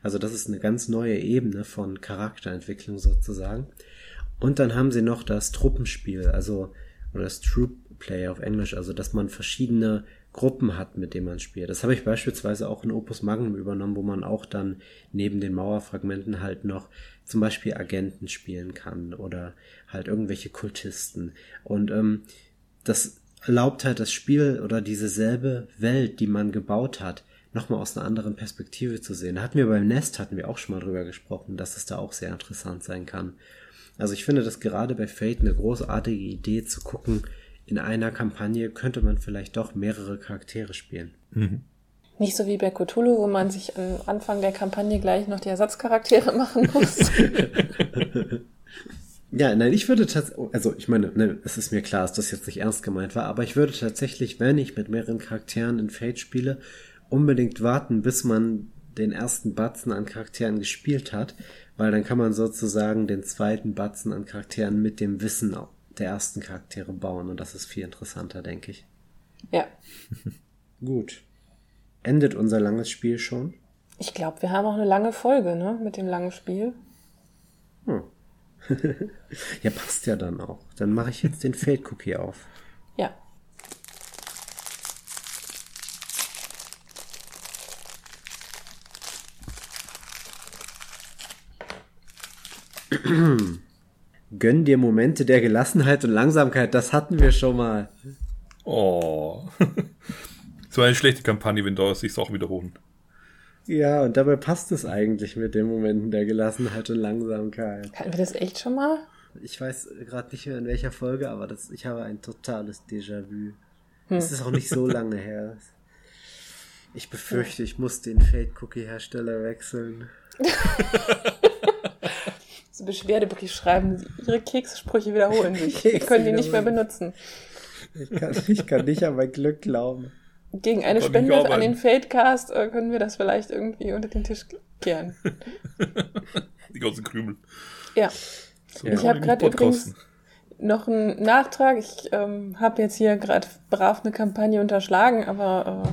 Also das ist eine ganz neue Ebene von Charakterentwicklung sozusagen. Und dann haben sie noch das Truppenspiel, also oder das Troop Play auf Englisch, also dass man verschiedene Gruppen hat, mit denen man spielt. Das habe ich beispielsweise auch in Opus Magnum übernommen, wo man auch dann neben den Mauerfragmenten halt noch zum Beispiel Agenten spielen kann oder halt irgendwelche Kultisten. Und ähm, das erlaubt halt das Spiel oder diese selbe Welt, die man gebaut hat, nochmal aus einer anderen Perspektive zu sehen. Da hatten wir beim Nest, hatten wir auch schon mal drüber gesprochen, dass es da auch sehr interessant sein kann. Also ich finde das gerade bei Fate eine großartige Idee zu gucken, in einer Kampagne könnte man vielleicht doch mehrere Charaktere spielen. Mhm. Nicht so wie bei Cthulhu, wo man sich am Anfang der Kampagne gleich noch die Ersatzcharaktere machen muss. ja, nein, ich würde tatsächlich, also ich meine, ne, es ist mir klar, dass das jetzt nicht ernst gemeint war, aber ich würde tatsächlich, wenn ich mit mehreren Charakteren in Fate spiele, unbedingt warten, bis man den ersten Batzen an Charakteren gespielt hat, weil dann kann man sozusagen den zweiten Batzen an Charakteren mit dem Wissen der ersten Charaktere bauen und das ist viel interessanter, denke ich. Ja. Gut. Endet unser langes Spiel schon? Ich glaube, wir haben auch eine lange Folge, ne, mit dem langen Spiel. Hm. ja, passt ja dann auch. Dann mache ich jetzt den Fade Cookie auf. Ja. Gönn dir Momente der Gelassenheit und Langsamkeit, das hatten wir schon mal. Oh. so eine schlechte Kampagne, wenn da sich auch wiederholen. Ja, und dabei passt es eigentlich mit den Momenten der Gelassenheit und Langsamkeit. Hatten wir das echt schon mal? Ich weiß gerade nicht mehr in welcher Folge, aber das, ich habe ein totales Déjà-vu. Hm. Es ist auch nicht so lange her. Ich befürchte, ich muss den Fade-Cookie-Hersteller wechseln. so Beschwerdebrief schreiben, ihre Kekssprüche wiederholen sich. Wir können die nicht mehr benutzen. Ich kann, ich kann nicht an mein Glück glauben. Gegen eine Spende an den Fadecast äh, können wir das vielleicht irgendwie unter den Tisch kehren. Die ganzen Krümel. Ja. So, ich habe gerade übrigens noch einen Nachtrag. Ich ähm, habe jetzt hier gerade brav eine Kampagne unterschlagen, aber äh,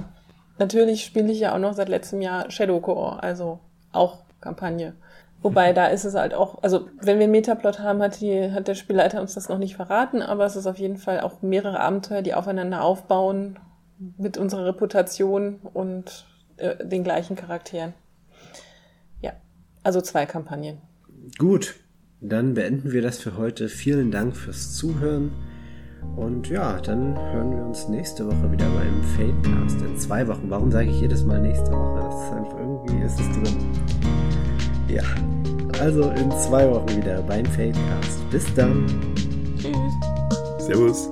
natürlich spiele ich ja auch noch seit letztem Jahr Shadow Core, also auch Kampagne. Wobei da ist es halt auch, also wenn wir einen Metaplot haben, hat, die, hat der Spielleiter uns das noch nicht verraten, aber es ist auf jeden Fall auch mehrere Abenteuer, die aufeinander aufbauen mit unserer Reputation und äh, den gleichen Charakteren. Ja, also zwei Kampagnen. Gut, dann beenden wir das für heute. Vielen Dank fürs Zuhören. Und ja, dann hören wir uns nächste Woche wieder beim Fadecast in zwei Wochen. Warum sage ich jedes Mal nächste Woche? Das ist einfach irgendwie, ist es drin. Ja, also in zwei Wochen wieder beim Fadecast. Bis dann. Tschüss. Servus.